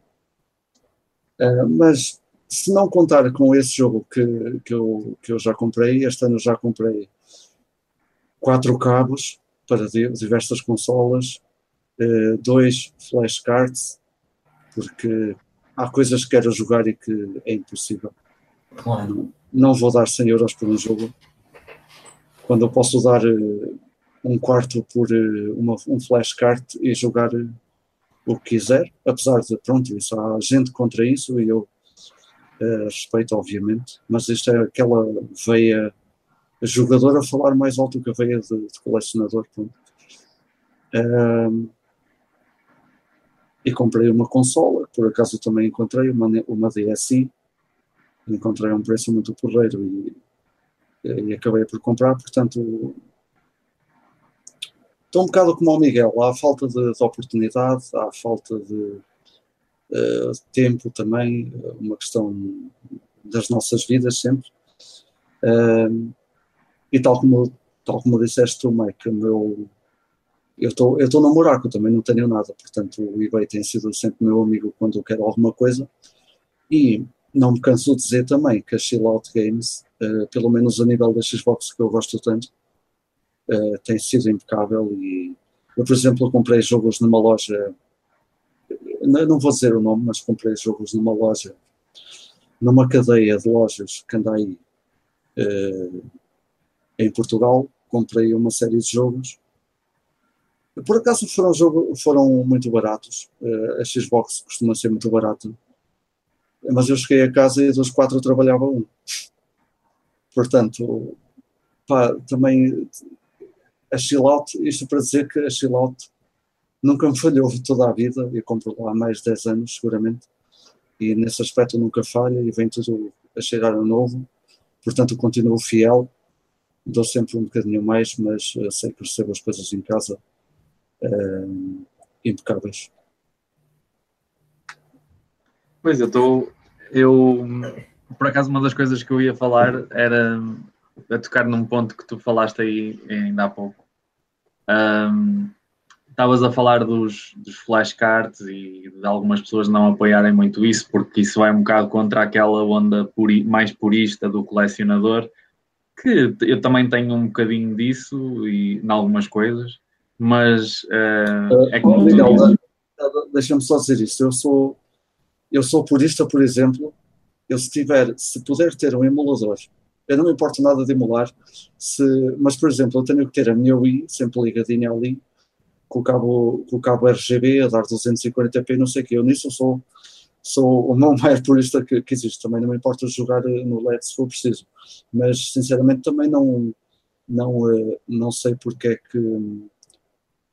Uh, mas se não contar com esse jogo que, que, eu, que eu já comprei, este ano já comprei quatro cabos para diversas consolas, uh, dois flashcards, porque há coisas que quero jogar e que é impossível. Claro. Não, não vou dar 100 euros por um jogo quando eu posso dar uh, um quarto por uh, uma, um flashcard e jogar uh, o que quiser, apesar de, pronto, isso, há gente contra isso e eu respeito, obviamente, mas isto é aquela veia jogador a falar mais alto que a veia de, de colecionador. e comprei uma consola, por acaso também encontrei uma, uma DSi, encontrei um preço muito porreiro e e acabei por comprar, portanto estou um bocado como o Miguel, há falta de, de oportunidade, há falta de uh, tempo também, uma questão das nossas vidas sempre. Uh, e tal como, tal como disseste tu, Mike, meu, eu estou eu no buraco, também não tenho nada, portanto o eBay tem sido sempre meu amigo quando eu quero alguma coisa. E não me canso de dizer também que a Chill Out Games uh, pelo menos a nível da Xbox que eu gosto tanto, uh, tem sido impecável e eu, por exemplo, comprei jogos numa loja, não vou dizer o nome, mas comprei jogos numa loja, numa cadeia de lojas que anda aí uh, em Portugal, comprei uma série de jogos por acaso foram, jogo, foram muito baratos. a Xbox costuma ser muito barata. Mas eu cheguei a casa e dos quatro trabalhava um. Portanto, pá, também a Chillout, isto para dizer que a Chillout nunca me falhou toda a vida, eu compro há mais de 10 anos seguramente, e nesse aspecto nunca falha e vem tudo a cheirar a novo, portanto continuo fiel, dou sempre um bocadinho mais, mas uh, sei que recebo as coisas em casa uh, impecáveis. Pois eu estou, eu por acaso, uma das coisas que eu ia falar era a tocar num ponto que tu falaste aí ainda há pouco. Estavas um, a falar dos, dos flashcards e de algumas pessoas não apoiarem muito isso, porque isso vai um bocado contra aquela onda puri, mais purista do colecionador, que eu também tenho um bocadinho disso e em algumas coisas, mas uh, é como Deixa-me só dizer isto, eu sou, eu sou purista, por exemplo, eu se tiver, se puder ter um emulador, eu não me importo nada de emular, se, mas por exemplo, eu tenho que ter a minha Wii sempre ligadinha ali, com o cabo, com o cabo RGB a dar 240p, não sei o que, eu nisso sou, sou o meu (laughs) maior purista que, que existe, também não me importa jogar no LED se for preciso, mas sinceramente também não, não, eh, não sei porque é que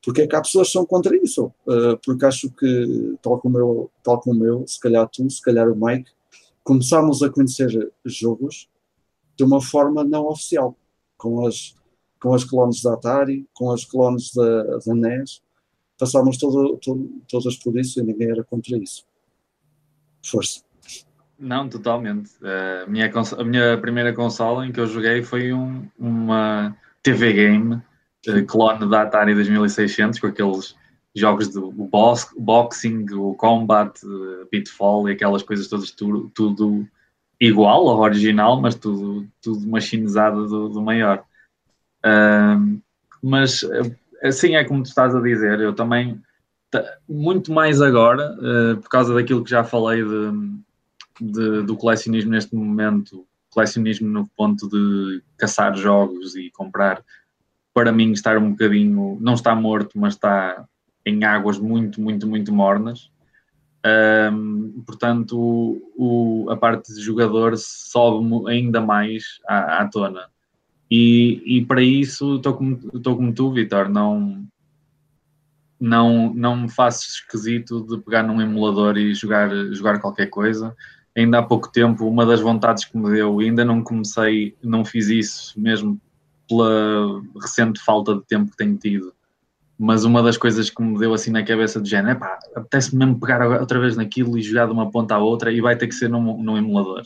porque é que há pessoas que são contra isso, eh, porque acho que, tal como eu, tal como eu se calhar tu, se calhar o Mike, começámos a conhecer jogos de uma forma não oficial, com as, com as clones da Atari, com as clones da, da NES, passámos todo, todo, todas por isso e ninguém era contra isso. Força. Não, totalmente. A minha, a minha primeira consola em que eu joguei foi um, uma TV Game, eh, clone da Atari 2600, com aqueles jogos do box, boxing, o combat, pitfall e aquelas coisas todas, tudo, tudo igual ao original, mas tudo, tudo machinizado do, do maior. Um, mas assim é como tu estás a dizer, eu também, muito mais agora, uh, por causa daquilo que já falei de, de, do colecionismo neste momento, colecionismo no ponto de caçar jogos e comprar, para mim estar um bocadinho, não está morto, mas está em águas muito, muito, muito mornas. Um, portanto, o, a parte de jogador sobe ainda mais à, à tona. E, e, para isso estou como, como tu, Vitor, não, não, não me faço esquisito de pegar num emulador e jogar, jogar qualquer coisa. Ainda há pouco tempo, uma das vontades que me deu, ainda não comecei, não fiz isso mesmo pela recente falta de tempo que tenho tido, mas uma das coisas que me deu assim na cabeça do género é pá, apetece mesmo pegar outra vez naquilo e jogar de uma ponta à outra e vai ter que ser num, num emulador.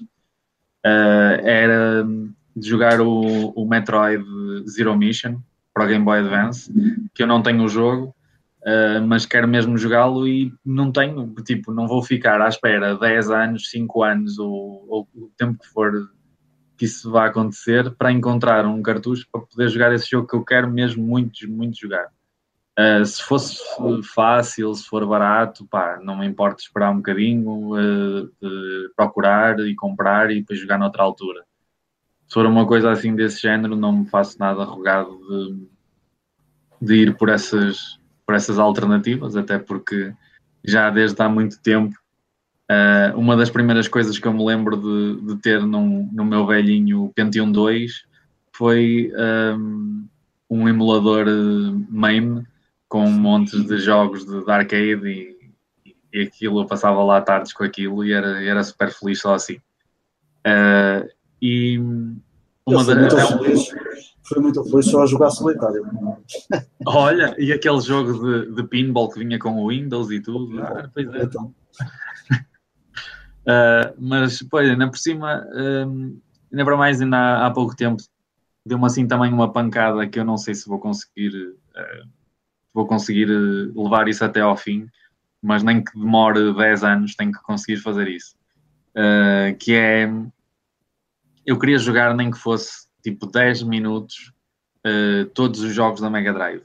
Uh, era de jogar o, o Metroid Zero Mission para o Game Boy Advance, que eu não tenho o jogo, Uh, mas quero mesmo jogá-lo e não tenho, tipo, não vou ficar à espera 10 anos, 5 anos ou, ou o tempo que for que isso vá acontecer para encontrar um cartucho para poder jogar esse jogo que eu quero mesmo muito, muito jogar. Uh, se fosse fácil, se for barato, pá, não me importa esperar um bocadinho, uh, procurar e comprar e depois jogar noutra altura. Se for uma coisa assim desse género, não me faço nada rogado de, de ir por essas, por essas alternativas, até porque já desde há muito tempo, uh, uma das primeiras coisas que eu me lembro de, de ter num, no meu velhinho Pentium 2 foi um, um emulador MAME com montes de jogos de, de arcade e, e aquilo, eu passava lá tardes com aquilo e era, era super feliz só assim. Uh, e uma das. Foi muito feliz só a jogar solitário. (laughs) Olha, e aquele jogo de, de pinball que vinha com o Windows e tudo. Ah, pois é. Então. uh, (laughs) mas, pois, ainda por cima, um, ainda para mais, ainda há, há pouco tempo, deu-me assim também uma pancada que eu não sei se vou conseguir, uh, vou conseguir levar isso até ao fim, mas nem que demore 10 anos, tenho que conseguir fazer isso. Uh, que é, eu queria jogar nem que fosse tipo 10 minutos uh, todos os jogos da Mega Drive.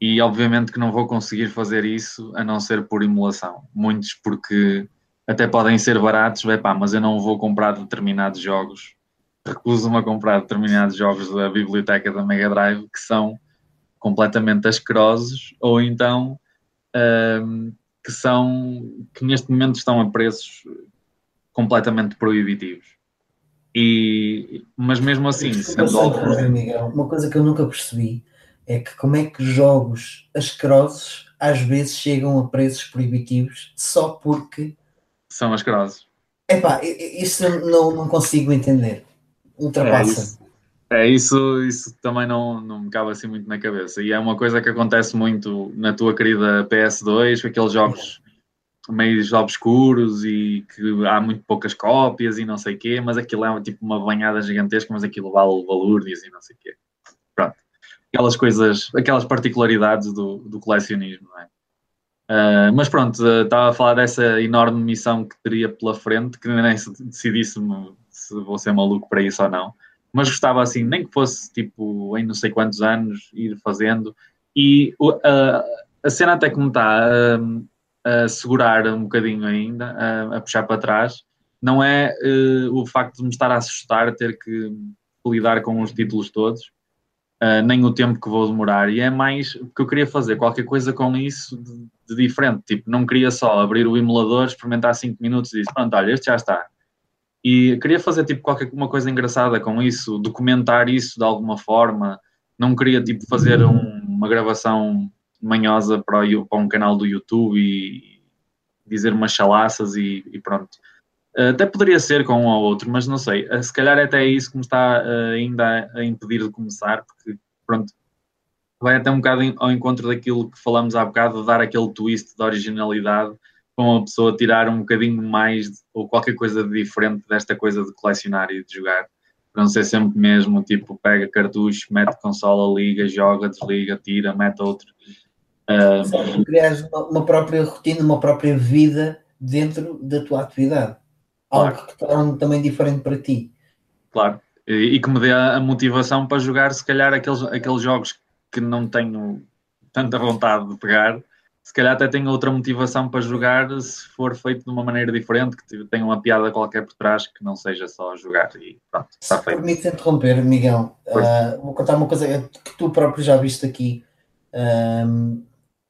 E obviamente que não vou conseguir fazer isso a não ser por emulação. Muitos porque até podem ser baratos, vai pá, mas eu não vou comprar determinados jogos. Recuso-me a comprar determinados jogos da biblioteca da Mega Drive que são completamente asquerosos ou então um, que são que neste momento estão a preços completamente proibitivos. E, mas mesmo assim, sendo algo... Miguel, uma coisa que eu nunca percebi é que como é que jogos asquerosos às vezes chegam a preços proibitivos só porque são asquerosos. Epá, isso não, não consigo entender. Ultrapassa. É, isso, é, isso, isso também não, não me cabe assim muito na cabeça. E é uma coisa que acontece muito na tua querida PS2, com aqueles jogos meios obscuros e que há muito poucas cópias e não sei o quê, mas aquilo é tipo uma banhada gigantesca, mas aquilo vale valores e não sei o quê. Pronto. Aquelas coisas, aquelas particularidades do, do colecionismo, não é? Uh, mas pronto, uh, estava a falar dessa enorme missão que teria pela frente, que nem decidisse-me se vou ser maluco para isso ou não. Mas gostava assim, nem que fosse tipo em não sei quantos anos, ir fazendo. E uh, a cena até como está, a segurar um bocadinho ainda, a, a puxar para trás, não é uh, o facto de me estar a assustar ter que lidar com os títulos todos, uh, nem o tempo que vou demorar, e é mais porque eu queria fazer qualquer coisa com isso de, de diferente, tipo, não queria só abrir o emulador, experimentar 5 minutos e dizer, pronto, olha, este já está. E queria fazer tipo qualquer uma coisa engraçada com isso, documentar isso de alguma forma. Não queria tipo fazer um, uma gravação manhosa para, o, para um canal do YouTube e dizer umas chalaças e, e, pronto. Até poderia ser com um ou outro, mas não sei. Se calhar é até isso que me está eh, ainda a impedir de começar, porque pronto, vai até um bocado ao encontro daquilo que falamos há bocado, de dar aquele twist de originalidade com a pessoa tirar um bocadinho mais ou qualquer coisa de diferente desta coisa de colecionar e de jogar. Para não ser sempre mesmo, tipo, pega cartucho, mete consola, liga, joga, desliga, tira, mete outro. Uh, criar uma, uma, própria rotina, uma própria vida dentro da tua atividade. Algo claro. que torna também diferente para ti. Claro. E, e, que me dê a motivação para jogar, se calhar, aqueles, aqueles jogos que não tenho tanta vontade de pegar, se calhar até tenho outra motivação para jogar se for feito de uma maneira diferente, que tenha uma piada qualquer por trás, que não seja só jogar e pronto, está feito. Permite interromper, Miguel. Uh, vou contar uma coisa que tu próprio já viste aqui. Um,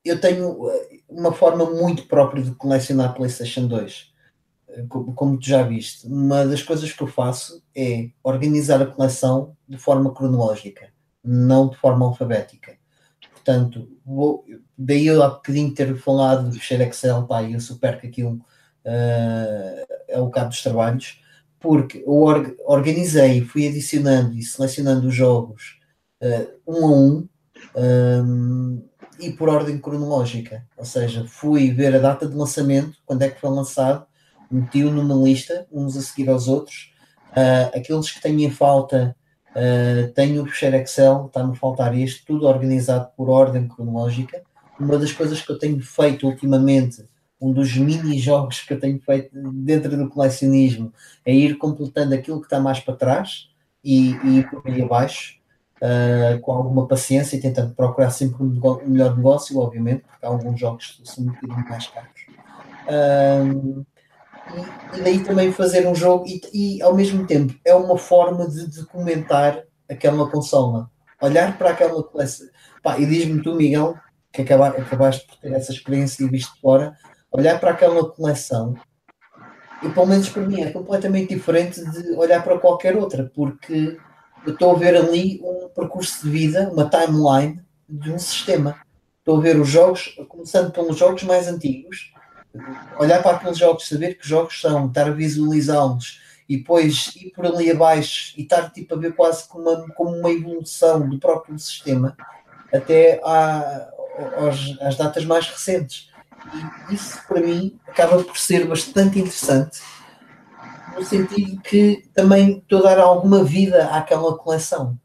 eu tenho eh, uma forma muito própria de colecionar PlayStation 2. Eh, como tu já viste, uma das coisas que eu faço é organizar a coleção de forma cronológica, não de forma alfabética. Portanto, vou, daí eu há bocadinho ter falado do fecheiro Excel, pá, eu super que aquilo uh, é o cabo dos trabalhos, porque eu or, organizei, fui adicionando e selecionando os jogos uh, um a um, um e por ordem cronológica, ou seja, fui ver a data de lançamento, quando é que foi lançado, meti-o numa lista, uns a seguir aos outros. Uh, aqueles que têm falta, uh, tenho o fecheiro Excel, está-me a faltar este, tudo organizado por ordem cronológica, uma das coisas que eu tenho feito ultimamente, um dos mini-jogos que eu tenho feito dentro do colecionismo, é ir completando aquilo que está mais para trás e, e ir por aí abaixo, uh, com alguma paciência e tentando procurar sempre um, um, melhor negócio, obviamente, porque há alguns jogos que são bocadinho mais caros. Uh, e, e, daí também fazer um jogo e, e, ao mesmo tempo é uma forma de documentar aquela consola. Olhar para aquela coleção. E diz-me tu Miguel que acabaste por ter essa experiência e visto fora olhar para aquela coleção e pelo menos para mim é completamente diferente de olhar para qualquer outra porque eu estou a ver ali um percurso de vida uma timeline de um sistema. Estou a ver os jogos começando pelos jogos mais antigos olhar para aqueles jogos, saber que jogos são, estar a visualizá-los e depois ir por ali abaixo e estar tipo, a ver quase como uma, como uma evolução do próprio sistema até à, aos, às datas mais recentes. E isso para mim acaba por ser bastante interessante no sentido que também estou a dar alguma vida àquela coleção.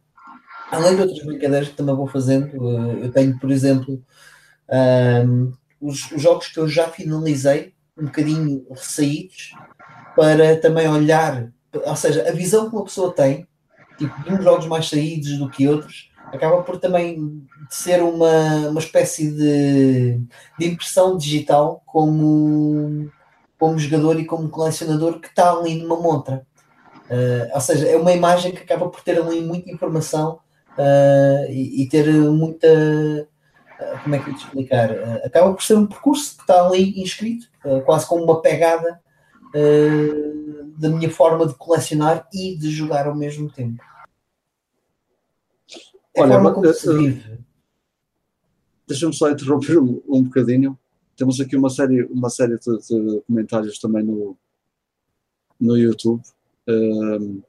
Além de outras brincadeiras que também vou fazendo, eh, eu tenho, por exemplo, os, os, jogos que eu já finalizei, um bocadinho ressaídos, para também olhar, ou seja, a visão que uma pessoa tem, tipo, de uns jogos mais saídos do que outros, acaba por também ser uma, uma espécie de, de impressão digital como, como jogador e como colecionador que está ali numa montra. Uh, ou seja, é uma imagem que acaba por ter ali muita informação uh, e, e, ter muita como é que eu te explicar? Uh, acaba por ser um percurso que está ali inscrito, uh, quase como uma pegada da minha forma de colecionar e de jogar ao mesmo tempo. É Olha, forma como se vive. Deixa-me só interromper um, um bocadinho. Temos aqui uma série, uma série de, de comentários também no, no YouTube. Um,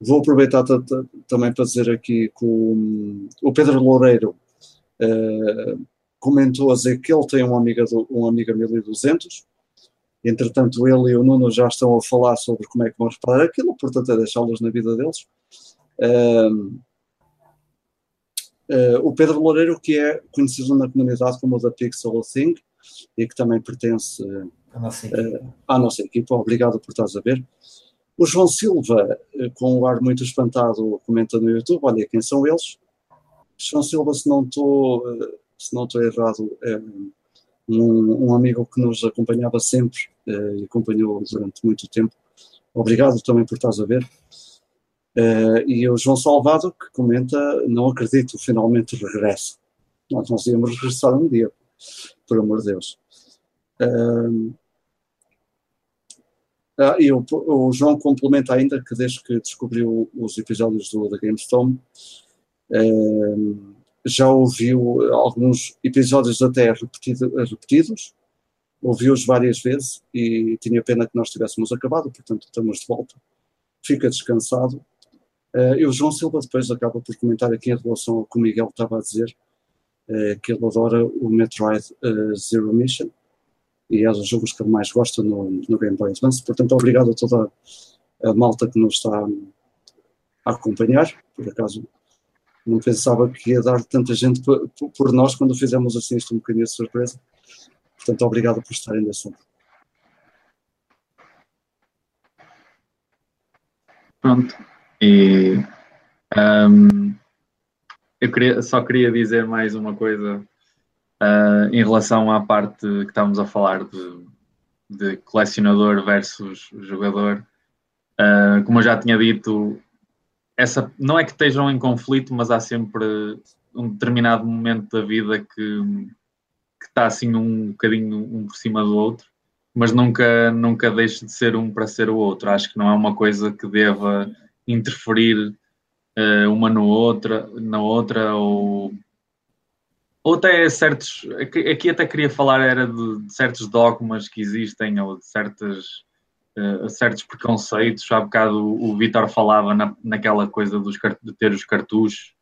vou aproveitar também para dizer aqui que o, o Pedro Loureiro uh, comentou a dizer que ele tem um Amiga, do, um Amiga 1200. Entretanto, ele e o Nuno já estão a falar sobre como é que vão reparar aquilo, portanto, é deixá-los na vida deles. Uh, uh, o Pedro Loureiro, que é conhecido na comunidade como o da Pixel Thing e que também pertence uh, à nossa equipa. Obrigado por estás a ver. O João Silva, com um ar muito espantado, comenta no YouTube: Olha, quem são eles? João Silva, se não estou, se não estou errado, é um, um, amigo que nos acompanhava sempre uh, e acompanhou durante muito tempo. Obrigado também por estás a ver. Uh, e o João Salvado que comenta: Não acredito, finalmente regresso. Nós, nós íamos regressar um dia, por amor de Deus. Uh, ah, e o, o, João complementa ainda que desde que descobriu os episódios do da GameStorm, já ouviu alguns episódios até repetido, repetidos, ouviu-os várias vezes e tinha pena que nós tivéssemos acabado, portanto estamos de volta. Fica descansado. Uh, e o João Silva depois acaba por comentar aqui em relação ao que o Miguel estava a dizer, uh, que ele adora o Metroid uh, Zero Mission e é dos jogos que ele mais gosta no, no Game Boy Advance. Portanto, obrigado a toda a malta que nos está a acompanhar. Por acaso, não pensava que ia dar tanta gente por, nós quando fizemos assim isto um bocadinho de surpresa. Portanto, obrigado por estarem nesse assunto. Pronto. E um, eu queria, só queria dizer mais uma coisa uh, em relação à parte que estávamos a falar de, de colecionador versus jogador. Uh, como eu já tinha dito, essa não é que estejam em conflito, mas há sempre um determinado momento da vida que, que está assim um bocadinho um por cima do outro, mas nunca, nunca deixe de ser um para ser o outro. Acho que não é uma coisa que deva interferir uh, uma no outra, na outra ou ou até certos aqui até queria falar era de, de certos dogmas que existem ou de certas uh, certos preconceitos. Há bocado o, o Vitor falava na, naquela coisa dos, de ter os cartuchos.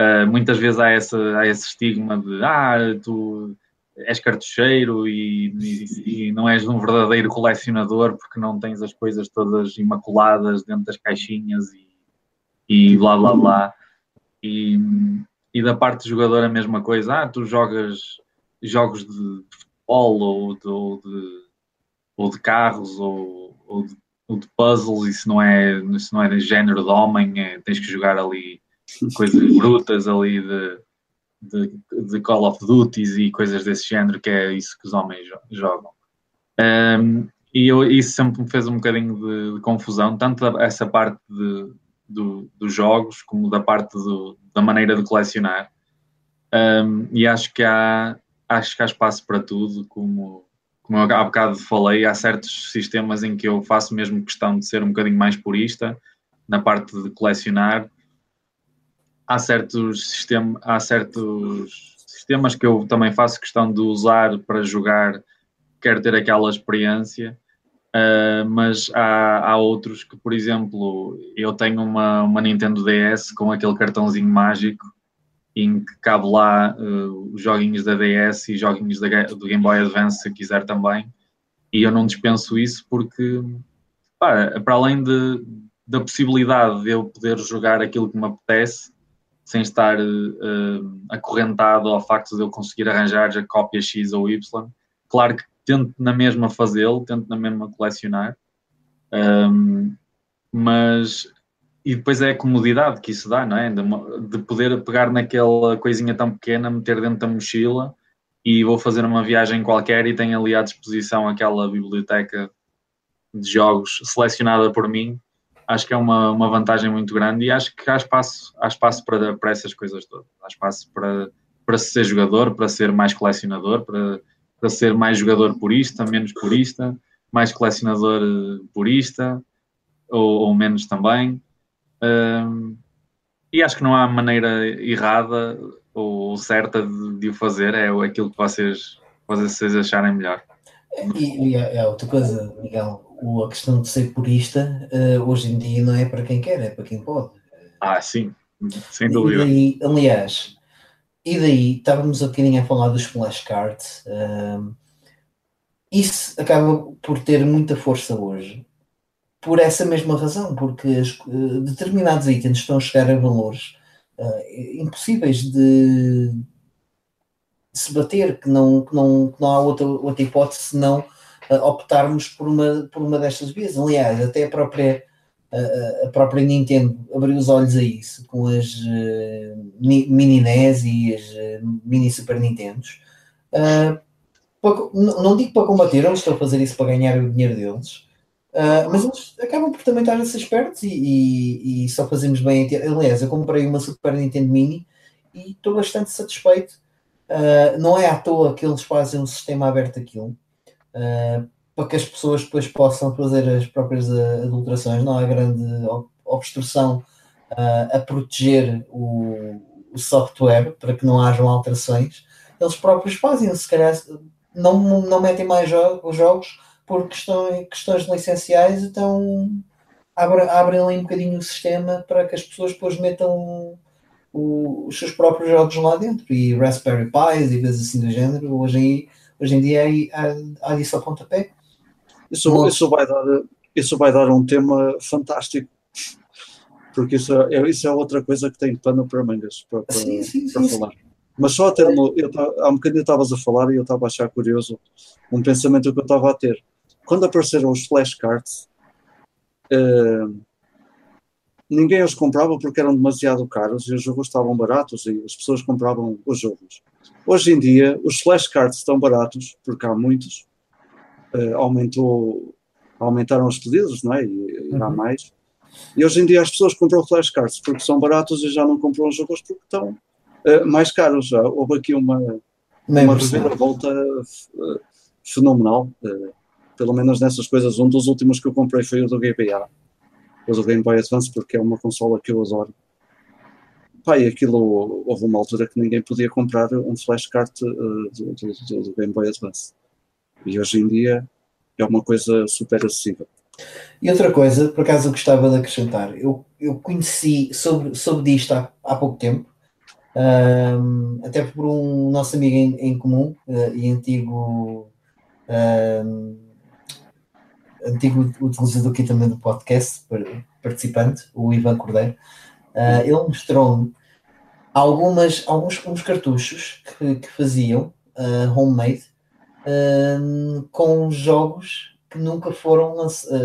Uh, muitas vezes há, essa, há esse estigma de ah, tu és cartucheiro e, e, e, não és um verdadeiro colecionador porque não tens as coisas todas imaculadas dentro das caixinhas e, e blá blá blá. E, e da parte do jogador a mesma coisa. Ah, tu jogas jogos de futebol ou de, ou de, ou de carros ou, ou, de, ou, de, puzzles, isso não é, isso não é de género de homem, é, tens que jogar ali coisas brutas ali de, de, de, Call of Duties e coisas desse género, que é isso que os homens jogam. Um, e eu, isso sempre me fez um bocadinho de, de confusão, tanto essa parte de, do, dos jogos como da parte do, da maneira de colecionar. Um, e acho que há acho que há espaço para tudo, como, como eu há bocado falei, há certos sistemas em que eu faço mesmo questão de ser um bocadinho mais purista na parte de colecionar. Há certos, sistema, há certos sistemas que eu também faço questão de usar para jogar, quero ter aquela experiência. Uh, mas há, há, outros que, por exemplo, eu tenho uma, uma Nintendo DS com aquele cartãozinho mágico em que cabe lá uh, os joguinhos da DS e joguinhos da, do Game Boy Advance, se quiser também. E eu não dispenso isso porque, pá, para além de, da possibilidade de eu poder jogar aquilo que me apetece, sem estar uh, acorrentado ao facto de eu conseguir arranjar a cópia X ou Y, claro que tento na mesma fazê-lo, tento na mesma colecionar, um, mas e depois é a comodidade que isso dá, não é? De, de, poder pegar naquela coisinha tão pequena, meter dentro da mochila e vou fazer uma viagem qualquer e tenho ali à disposição aquela biblioteca de jogos selecionada por mim. Acho que é uma, uma vantagem muito grande e acho que há espaço, há espaço para, para essas coisas todas. Há espaço para, para ser jogador, para ser mais colecionador, para, para ser mais jogador purista, menos purista, mais colecionador eh, purista ou, ou menos também um, e acho que não há maneira errada ou certa de, de, o fazer, é aquilo que vocês, vocês acharem melhor. E, e é, é outra coisa, Miguel, a questão de ser purista uh, hoje em dia não é para quem quer, é para quem pode. Ah, sim, sem dúvida. E daí, aliás, e daí estávamos um bocadinho a falar dos flashcards. Uh, isso acaba por ter muita força hoje por essa mesma razão, porque uh, determinados itens estão a chegar a valores uh, impossíveis de, se bater, que não, que não, que não há outra, outra hipótese senão uh, optarmos por uma, por uma destas vias. Aliás, até a própria, a própria Nintendo abriu os olhos a isso com as mini NES e as mini Super Nintendos. Para, não digo para combater, eles estão a fazer isso para ganhar o dinheiro deles, Uh, mas eles acabam por também estar a ser espertos e, e, e, só fazemos bem. Aliás, eu comprei uma Super Nintendo Mini e estou bastante satisfeito. Uh, não é à toa que eles fazem um sistema aberto aquilo uh, para que as pessoas depois possam fazer as próprias adulterações. Não há grande obstrução a proteger o, o, software para que não hajam alterações. Eles próprios fazem, se calhar não, não metem mais jo os jogos por questões, questões licenciais, então abrem abre ali um bocadinho o sistema para que as pessoas depois metam o, os seus próprios jogos lá dentro e Raspberry Pis e coisas assim do género. Hoje em, hoje em dia há, há disso ao pontapé. Isso, isso, vai dar, isso vai dar um tema fantástico. Porque isso é, isso é outra coisa que tem pano para mangas para, para, sim, sim, para sim, falar. Mas só a eu, há um bocadinho estavas a falar e eu estava a achar curioso um pensamento que eu estava a ter quando apareceram os flashcards, uh, ninguém os comprava porque eram demasiado caros e os jogos estavam baratos e as pessoas compravam os jogos. Hoje em dia, os flashcards estão baratos porque há muitos, uh, aumentou, aumentaram os pedidos, não é? E, e há uhum. mais. E hoje em dia as pessoas compram flashcards porque são baratos e já não compram os jogos porque estão uh, mais caros. Já houve aqui uma, uma reviravolta uh, fenomenal. Uh, pelo menos nessas coisas. Um dos últimos que eu comprei foi o do GBA, o do Game Boy Advance, porque é uma consola que eu adoro. Pá, e aquilo, houve uma altura que ninguém podia comprar um flashcard uh, do, do, do, Game Boy Advance. E hoje em dia é uma coisa super acessível. E outra coisa, por acaso eu gostava de acrescentar, eu, eu conheci sobre, sobre disto há, há pouco tempo, um, até por um nosso amigo em, em comum uh, e antigo um, antigo utilizador aqui também do podcast, participante, o Ivan Cordeiro, uh, ele mostrou-me algumas, alguns, alguns cartuchos que, que faziam uh, homemade uh, com jogos que nunca foram lançados,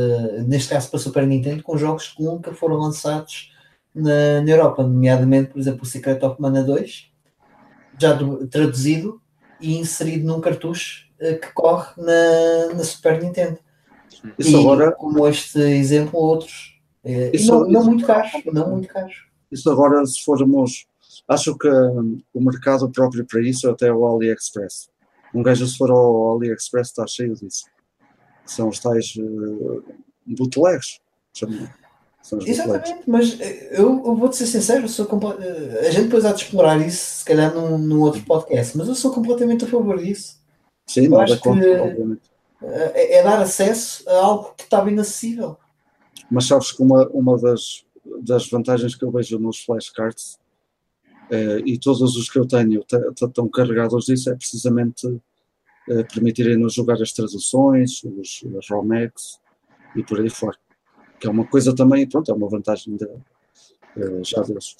neste caso para Super Nintendo, com jogos que nunca foram lançados na, na Europa, nomeadamente, por exemplo, o Secret of Mana 2, já do, traduzido e inserido num cartucho que corre na, na Super Nintendo. Isso e, agora... como este exemplo, outros. Uh, isso, não, não muito caros, não muito caros. Isso agora, se formos Acho que um, o mercado próprio para isso é até o AliExpress. Um gajo, se for ao AliExpress, está cheio disso. São os tais uh, bootlegs. Exatamente, mas eh, eu, eu vou-te ser sincero, sou eh, a gente depois há de explorar isso, se calhar num, num outro podcast, mas eu sou completamente a favor disso. Sim, eu acho conta, que obviamente. É, é dar acesso a algo que estava inacessível. Mas sabes que uma, uma das, das vantagens que eu vejo nos flashcards Uh, e todos os que eu tenho estão carregados disso, é precisamente uh, permitirem-nos jogar as traduções, os, as ROMEX e por aí fora. Que é uma coisa também, pronto, é uma vantagem de, uh, já deles.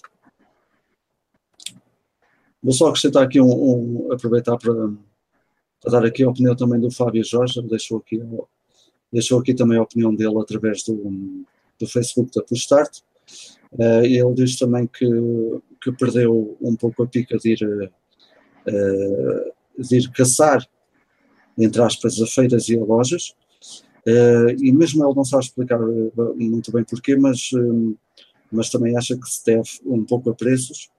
Vou só acrescentar aqui um, um aproveitar para, para, dar aqui a opinião também do Fábio Jorge, deixou aqui, deixou aqui também a opinião dele através do, do Facebook da Postart. Uh, ele diz também que que perdeu um pouco a pica de ir, uh, de ir caçar, entre aspas, a feiras e a lojas. Uh, e mesmo ele não sabe explicar muito bem porquê, mas, mas também acha que se deve um pouco a preços.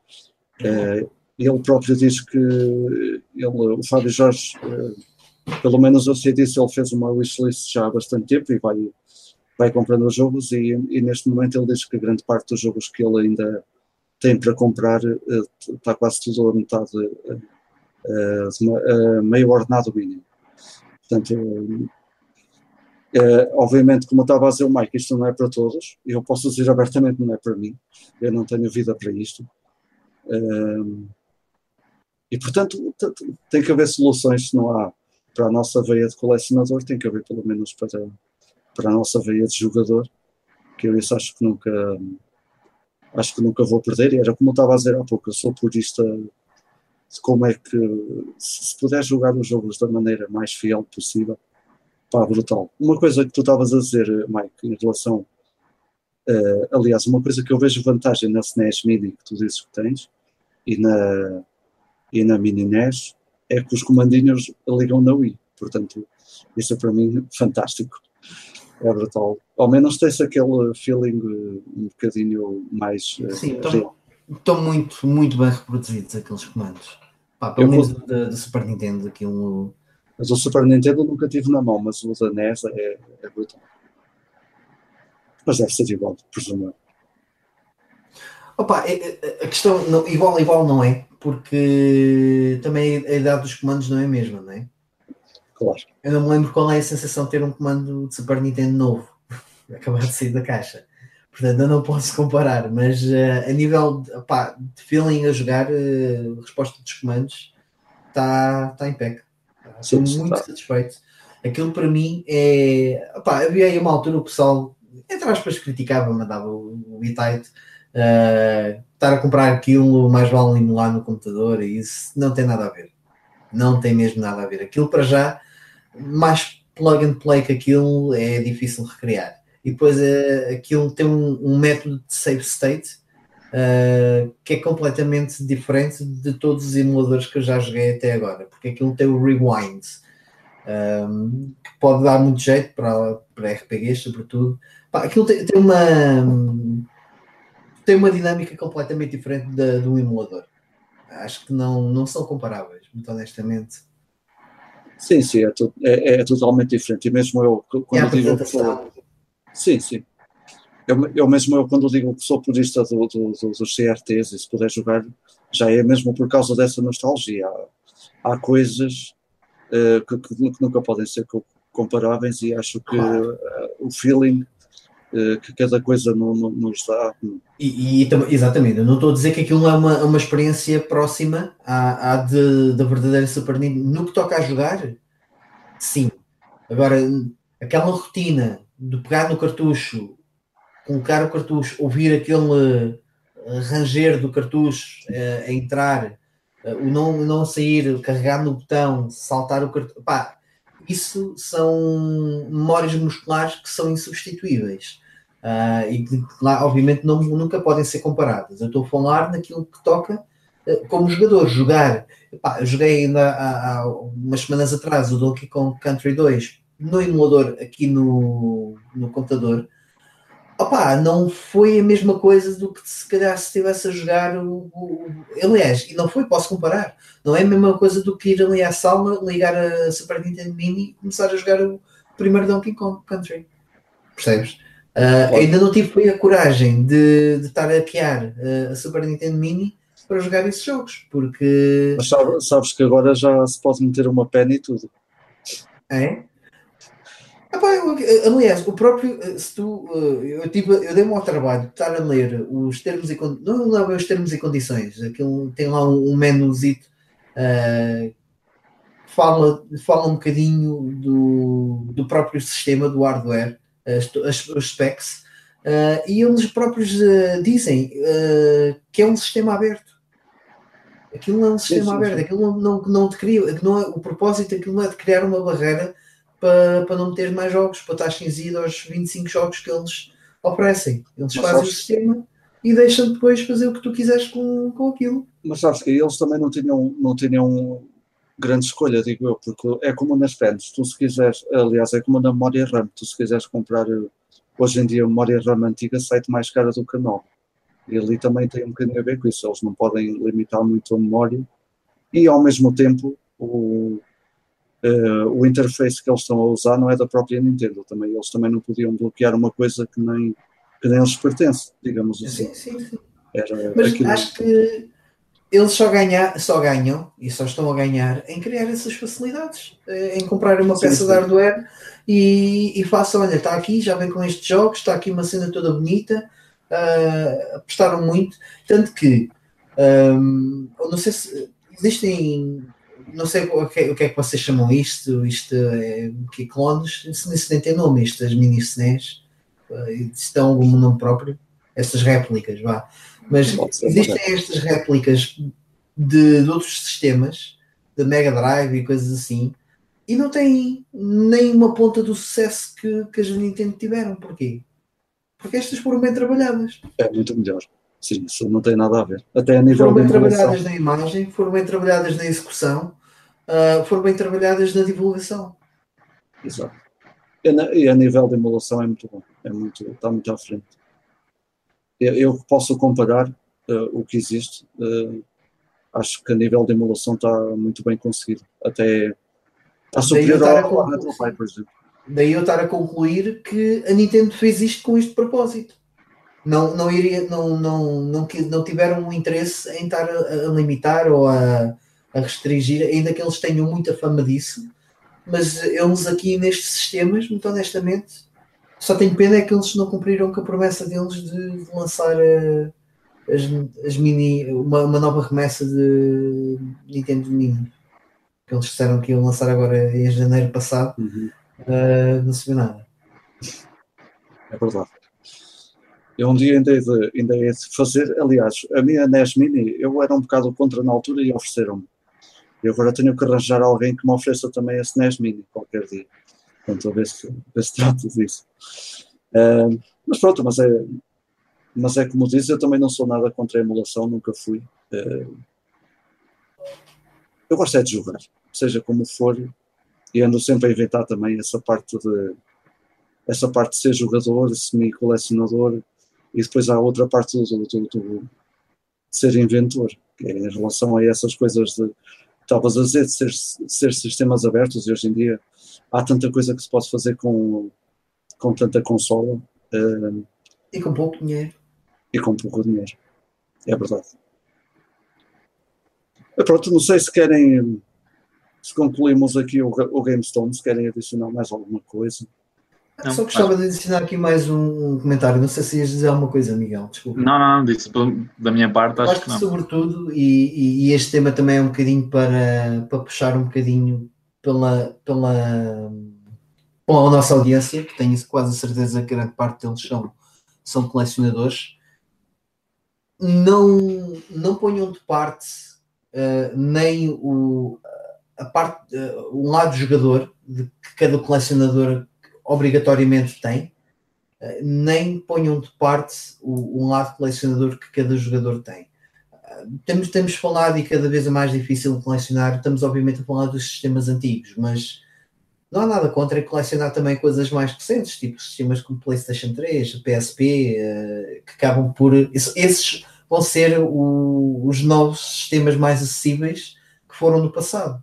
Uh, ele próprio diz que ele, o Fábio Jorge, pelo menos eu sei disso, ele fez uma wishlist já há bastante tempo e vai, vai comprando os jogos e, e, neste momento ele diz que grande parte dos jogos que ele ainda tem para comprar está eh, quase tudo a metade, eh, eh, meio ordenado mínimo. Portanto, obviamente, como eu estava a dizer o Mike, isto não é para todos, eu posso dizer abertamente não é para mim, eu não tenho vida para isto. E, portanto, tem que haver soluções, se não há para a nossa veia de colecionador, tem que haver pelo menos para, para a nossa veia de jogador, que eu isso acho que nunca acho que nunca vou perder. E era como eu estava a dizer há pouco, eu sou purista de como é que, se puder jogar os jogos da maneira mais fiel possível, pá, brutal. Uma coisa que tu estavas a dizer, Mike, em relação. Uh, aliás, uma coisa que eu vejo vantagem na SNES Mini que tu dizes que tens e na, e na Mini NES é que os comandinhos ligam na Wii. Portanto, isso é para mim fantástico é brutal. Ao menos tem-se aquele feeling eh, um bocadinho mais. Eh, Sim, estão, muito, muito bem reproduzidos aqueles comandos. Pá, pelo menos vou... da, Super Nintendo, aquilo. Mas o Super Nintendo nunca tive na mão, mas o da NES é, é brutal. Mas deve ser igual, presumo. Opa, é, é, a questão, não, igual, igual não é, porque também a idade dos comandos não é a mesma, não é? Claro. Eu não me lembro qual é a sensação de ter um comando de Super Nintendo novo, (laughs) acabar de sair da caixa. Portanto, eu não posso comparar, mas uh, a nível de, opá, de, feeling a jogar, uh, resposta dos comandos está tá em pé. Estou muito tá. satisfeito. Aquilo para mim é. Opá, havia aí uma altura o pessoal, entre aspas, criticava, mandava o, o E-Tight. Uh, estar a comprar aquilo, mais vale emular no computador, e isso não tem nada a ver. Não tem mesmo nada a ver. Aquilo para já mais plug and play que aquilo é difícil recriar. E depois uh, aquilo tem um, um, método de save state uh, que é completamente diferente de todos os emuladores que eu já joguei até agora, porque aquilo tem o rewind, um, ehm, que pode dar muito jeito para, para RPGs, sobretudo. Pá, aquilo tem, tem, uma tem uma dinâmica completamente diferente da, do emulador. Acho que não, não são comparáveis, muito honestamente. Sim, sim, é, é, é, totalmente diferente. E mesmo eu, quando digo que sou. Sim, sim. Eu, eu mesmo eu, quando digo que sou purista do, do, do, dos CRTs e se puder jogar, já é mesmo por causa dessa nostalgia. Há, há coisas uh, que, que, nunca podem ser comparáveis e acho que claro. uh, o feeling que cada coisa nos dá. E, e, exatamente, eu não estou a dizer que aquilo é uma, uma experiência próxima à, à de, da verdadeira Super Nintendo. No que toca a jogar, sim. Agora, aquela rotina de pegar no cartucho, colocar o cartucho, ouvir aquele ranger do cartucho, a entrar, o não, não sair, carregar no botão, saltar o cartucho. Pá, isso são memórias musculares que são insubstituíveis. Uh, e que, lá, obviamente, não, nunca podem ser comparadas. Eu estou a falar naquilo que toca uh, como jogador. Jogar, epá, joguei ainda há, há, umas semanas atrás o Donkey Kong Country 2 no emulador aqui no, no computador. Opa, não foi a mesma coisa do que se calhar se estivesse a jogar o, o, Aliás, e não foi, posso comparar. Não é a mesma coisa do que ir ali à sala, ligar a Super Nintendo Mini e começar a jogar o primeiro Donkey Kong Country. Percebes? Uh, ainda não tive a coragem de, de estar a piar uh, a Super Nintendo Mini para jogar esses jogos, porque. Mas sabes, sabes que agora já se pode meter uma pena e tudo. É? Epá, eu, aliás, o próprio, eh, se tu, eh, eu, tive, eu dei-me ao trabalho de estar a ler os termos e não, não é os termos e condições, aquilo tem lá um, um menuzito uh, fala, fala um bocadinho do, do próprio sistema, do hardware, as, as, os specs, uh, e eles próprios uh, dizem que é um sistema aberto. Aquilo não é um sistema sim, sim, aberto, aquilo não, não, te cria, não é, o propósito daquilo não é de criar uma barreira para, para não ter mais jogos, para estar cinzido aos 25 jogos que eles oferecem. Eles Mas fazem sabes... o sistema e deixam depois fazer o que tu quiseres com, com aquilo. Mas sabes que eles também não tinham, não tinham grande escolha, digo eu, porque é como nas pens, tu se quiseres, aliás, é como na memória RAM, tu se quiseres comprar hoje em dia a memória RAM antiga sai-te mais cara do que a nova. E ali também tem um bocadinho a ver com isso, eles não podem limitar muito a memória e ao mesmo tempo o, uh, o interface que eles estão a usar não é da própria Nintendo. Também, eles também não podiam bloquear uma coisa que nem, que nem eles pertence, digamos assim. Sim, sim, sim. Era Mas aquilo... acho que eles só, ganhar, só ganham e só estão a ganhar em criar essas facilidades, eh, em comprar uma peça sim. de hardware e, e façam, olha, está aqui, já vem com estes jogos, está aqui uma cena toda bonita, uh, apostaram muito, tanto que um, não sei se existem não sei o que, o que é que vocês chamam isto, isto é que clones, isso nem tem nome, estas mini SNES, isto tem algum nome próprio, estas réplicas, vá. Mas existem estas réplicas de, de, outros sistemas, de Mega Drive e coisas assim, e não têm nem uma ponta do sucesso que, que as Nintendo tiveram. Porquê? Porque estas foram bem trabalhadas. É muito melhor. Sim, isso não tem nada a ver. Até a nível foram bem trabalhadas na imagem, foram bem trabalhadas na execução, uh, foram bem trabalhadas na divulgação. Exato. E, e, a nível de emulação é muito bom, é muito, está muito à frente. Eu, posso comparar uh, o que existe, uh, acho que a nível de emulação está muito bem conseguido. Até está superior ao, ao Retro por exemplo. Daí eu estar a concluir que a Nintendo fez isto com este propósito. Não, não, iria, não, não, não, não tiveram um interesse em estar a, a limitar ou a, a restringir, ainda que eles tenham muita fama disso, mas eles aqui nestes sistemas, muito honestamente, só tenho pena é que eles não cumpriram com a promessa deles de, lançar uh, as, as, mini, uma, uma, nova remessa de Nintendo Mini. Que eles disseram que iam lançar agora em janeiro passado, uhum. uh, não se vê nada. É verdade. Eu um dia ainda de, ainda de fazer, aliás, a minha NES Mini, eu era um bocado contra na altura e ofereceram-me. E agora tenho que arranjar alguém que me ofereça também a SNES Mini qualquer dia. Portanto, a ver se, trato disso. Mas pronto, mas é, mas é como diz, eu também não sou nada contra a emulação, nunca fui. Eu gosto é de jogar, seja como for, e ando sempre a inventar também essa parte de essa parte de ser jogador, semi-colecionador, e depois há outra parte do, do, do, do ser inventor, que é em relação a essas coisas de estavas a dizer, de ser, ser sistemas abertos e hoje em dia há tanta coisa que se pode fazer com, com tanta consola. Uh, e com pouco dinheiro. E com pouco dinheiro. É verdade. Pronto, não sei se querem, se concluímos aqui o, o GameStone, se querem adicionar mais alguma coisa. Não, Só gostava de adicionar aqui mais um comentário. Não sei se ias dizer alguma coisa, Miguel. Desculpa. Não, não, disse da minha parte. Acho, acho que, não. sobretudo, e, e, este tema também é um bocadinho para, para puxar um bocadinho pela, pela, pela nossa audiência, que tenho quase a certeza que grande parte deles são, são colecionadores. não, não ponham de parte uh, nem o, a parte, uh, um lado do jogador de que cada colecionador obrigatoriamente tem, uh, nem ponham de parte o, um lado colecionador que cada jogador tem. Temos, temos falado e cada vez é mais difícil colecionar. Estamos, obviamente, a falar dos sistemas antigos, mas não há nada contra colecionar também coisas mais recentes, tipo sistemas como PlayStation 3, PSP, uh, que acabam por. Esses vão ser o, os novos sistemas mais acessíveis que foram no passado.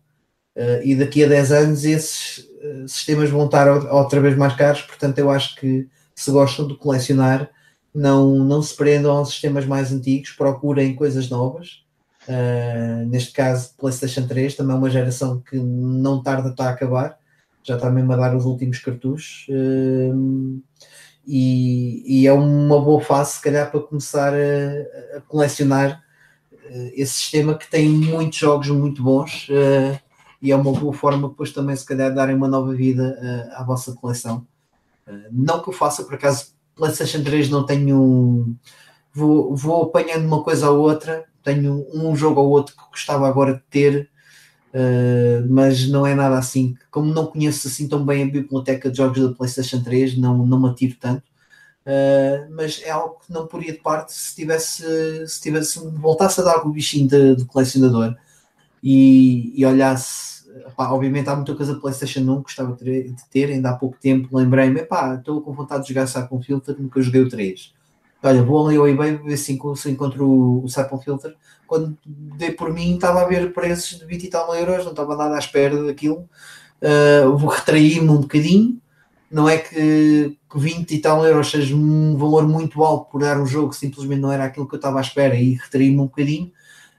Uh, e daqui a 10 anos esses uh, sistemas vão estar outra vez mais caros, portanto eu acho que se gostam de colecionar, não, não se prendam aos sistemas mais antigos, procurem coisas novas. Uh, neste caso, PlayStation 3, também é uma geração que não tarda a acabar, já está mesmo a dar os últimos cartuchos. Uh, e, e, é uma boa fase, se calhar, para começar a, a colecionar uh, esse sistema que tem muitos jogos muito bons uh, e é uma boa forma depois também, se calhar, darem uma nova vida uh, à vossa coleção. não que eu faça, por acaso, PlayStation 3 não tenho. Vou, vou apanhando uma coisa ou outra, tenho um jogo ou outro que gostava agora de ter, Uh, mas não é nada assim. Como não conheço assim tão bem a biblioteca de jogos da PlayStation 3, não, não me atiro tanto. Uh, mas é algo que não poria de parte se tivesse, se tivesse voltasse a dar o bichinho de, de colecionador e, e olhasse. obviamente há muita coisa PlayStation 1 que gostava de ter, ainda há pouco tempo lembrei-me, estou com vontade de jogar Cycle Filter, nunca joguei o 3. Olha, vou ali ao eBay ver se, encontro o, Cycle Filter quando dei por mim, estava a ver preços de 20 e tal euros, não estava nada à espera daquilo. Uh, vou retrair-me um bocadinho. Não é que, que 20 e tal euros seja um valor muito alto por dar um jogo que simplesmente não era aquilo que eu estava à espera e retrair-me um bocadinho,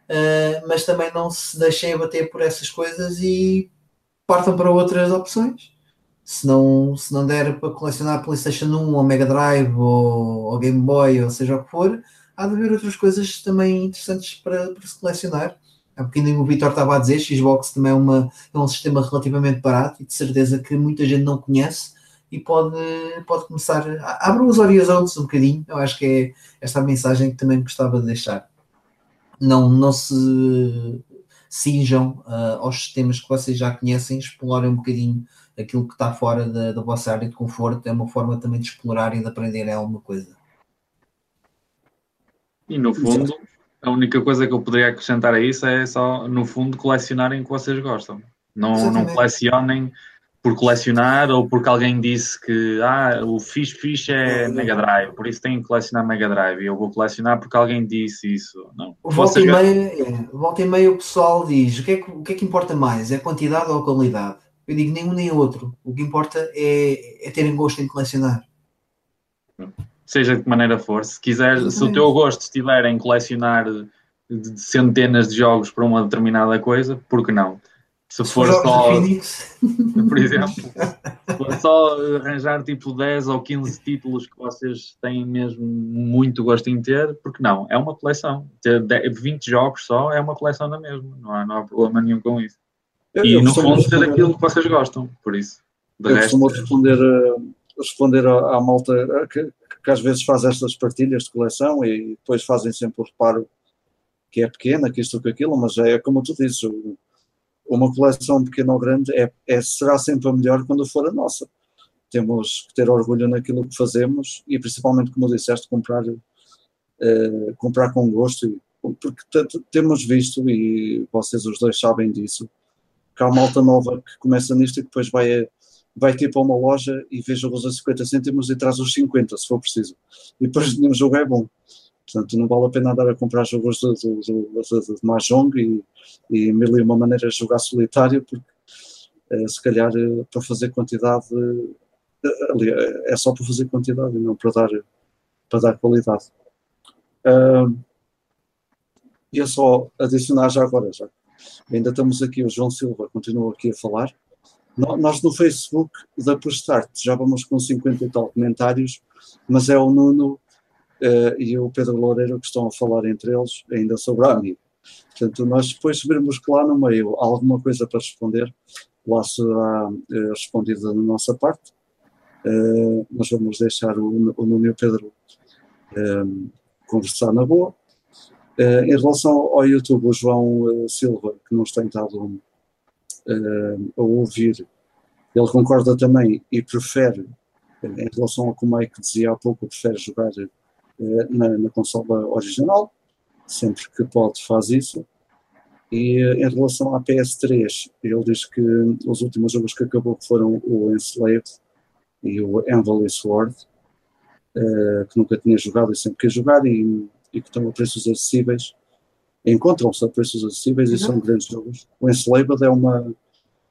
uh, mas também não se deixem abater por essas coisas e partam para outras opções. Se não, se não der para colecionar PlayStation 1 ou Mega Drive ou, ou Game Boy ou seja o que for, há de haver outras coisas também interessantes para, para se colecionar. Há bocadinho o Vitor estava a dizer, Xbox também é, uma, é um sistema relativamente barato e de certeza que muita gente não conhece e pode, pode começar. Abram os horizontes um bocadinho, eu acho que é esta a mensagem que também gostava de deixar. Não, não se cinjam uh, aos sistemas que vocês já conhecem, explorem um bocadinho aquilo que está fora da, da vossa área de conforto, é uma forma também de explorar e de aprender alguma coisa. E no fundo, a única coisa que eu poderia acrescentar a isso é só, no fundo, colecionarem o que vocês gostam. Não, não colecionem por colecionar ou porque alguém disse que ah, o Fish Fish é Mega Drive, por isso tenho que colecionar Mega Drive e eu vou colecionar porque alguém disse isso. Não. Volta, e meia, é, volta e meia o pessoal diz o que, é que, o que é que importa mais? É quantidade ou qualidade? Eu digo nenhum nem outro. O que importa é, é terem gosto em colecionar seja de que maneira for, se quiser, se o teu gosto estiver em colecionar centenas de jogos para uma determinada coisa, por que não? Se for só, (laughs) por exemplo, se for só arranjar tipo 10 ou 15 títulos que vocês têm mesmo muito gosto em ter, porque não? É uma coleção. Ter 20 jogos só é uma coleção da mesma, não há, não há problema nenhum com isso. Eu, e eu no fundo ter aquilo que vocês gostam, por isso. De eu resto, costumo responder, uh, responder à, à malta que, que às vezes faz estas partilhas de coleção e depois fazem sempre o reparo que é pequena, que isto ou que aquilo, mas é como tu dizes, uma coleção pequena ou grande é, é, será sempre a melhor quando for a nossa. Temos que ter orgulho naquilo que fazemos e principalmente, como disseste, comprar, uh, comprar com gosto, porque temos visto, e vocês os dois sabem disso, que há malta nova que começa nisto e depois vai vai ter para uma loja e vê jogos a 50 cêntimos e traz os 50, se for preciso. E depois nenhum jogo é bom. Portanto, não vale a pena andar a comprar jogos de, de, de, de Mahjong e, e mil e uma maneiras de jogar solitário, porque é, se calhar é, para fazer quantidade é, é só para fazer quantidade e não para dar, para dar qualidade. Uh, e é só adicionar já agora, já. Ainda estamos aqui, o João Silva continua aqui a falar. Nós no Facebook da Prestart já vamos com 50 e tal comentários, mas é o Nuno uh, e o Pedro Loureiro que estão a falar entre eles ainda sobre a amiga. Portanto, nós depois subirmos lá no meio há alguma coisa para responder, lá será uh, respondida da nossa parte. Uh, nós vamos deixar o, o Nuno e o Pedro conversar na boa. Uh, em relação ao YouTube, o João Silva, que nos tem estado uh, a ouvir, ele concorda também e prefere, em relação ao que o Mike dizia há pouco, prefere jogar na, na consola original, sempre que pode faz isso. E em relação à PS3, ele diz que os últimos jogos que acabou foram o Enslaved e o Envoy Sword, que nunca tinha jogado e sempre quis jogar, e e que estão a preços acessíveis, encontram-se a preços acessíveis e são grandes jogos. O Enslaved é uma,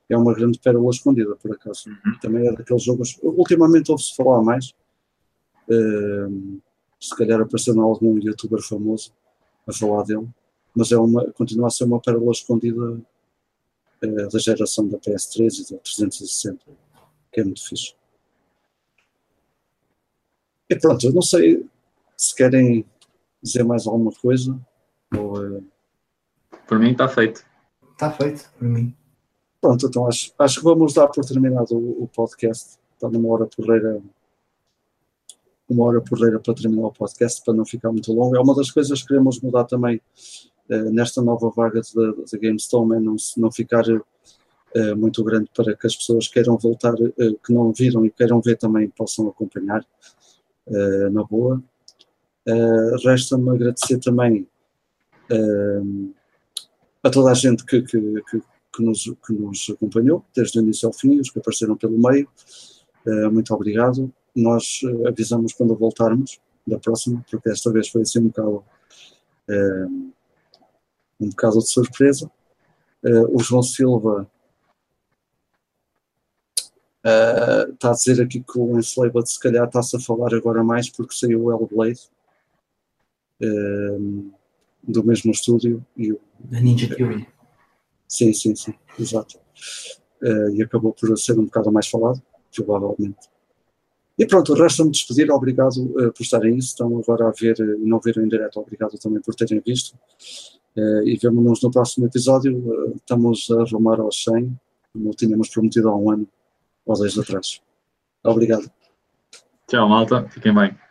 é uma grande pérola escondida, por acaso. Uhum. Também é daqueles jogos. Ultimamente ouve-se falar mais. Uh, se calhar apareceu algum youtuber famoso a falar dele, mas é uma, continua a ser uma pérola escondida uh, da geração da PS3 e da 360, que é muito fixe. E pronto, eu não sei se querem dizer mais alguma coisa? Ou, uh... Por mim está feito. Está feito, por mim. Pronto, então acho, acho que vamos dar por terminado o, o podcast. Está numa hora porreira. Uma hora porreira para terminar o podcast, para não ficar muito longo. É uma das coisas que queremos mudar também uh, nesta nova vaga da GameStone, é não, não ficar uh, muito grande para que as pessoas queiram voltar, que não viram e queiram ver também possam acompanhar na boa. Uh, Resta-me agradecer também uh, a toda a gente que, que, que, que, nos, que nos acompanhou, desde o início ao fim, os que apareceram pelo meio. Uh, muito obrigado. Nós avisamos quando voltarmos da próxima, porque esta vez foi assim um bocado, um bocado de surpresa. o João Silva Uh, está a dizer aqui que o Enslaved se calhar está-se a falar agora mais porque saiu o Hellblade do mesmo estúdio. E o, a Ninja Theory. Sim, sim, sim, exato. E acabou por ser um bocado mais falado, provavelmente. E pronto, resta-me despedir. Obrigado uh, por estarem isso. Estão agora a ver e uh, não viram em direto. Obrigado também por terem visto. Uh, e vemo-nos no próximo episódio. estamos a arrumar aos 100, como tínhamos prometido há um ano ou dois atrás. Obrigado. Tchau, malta. Fiquem bem.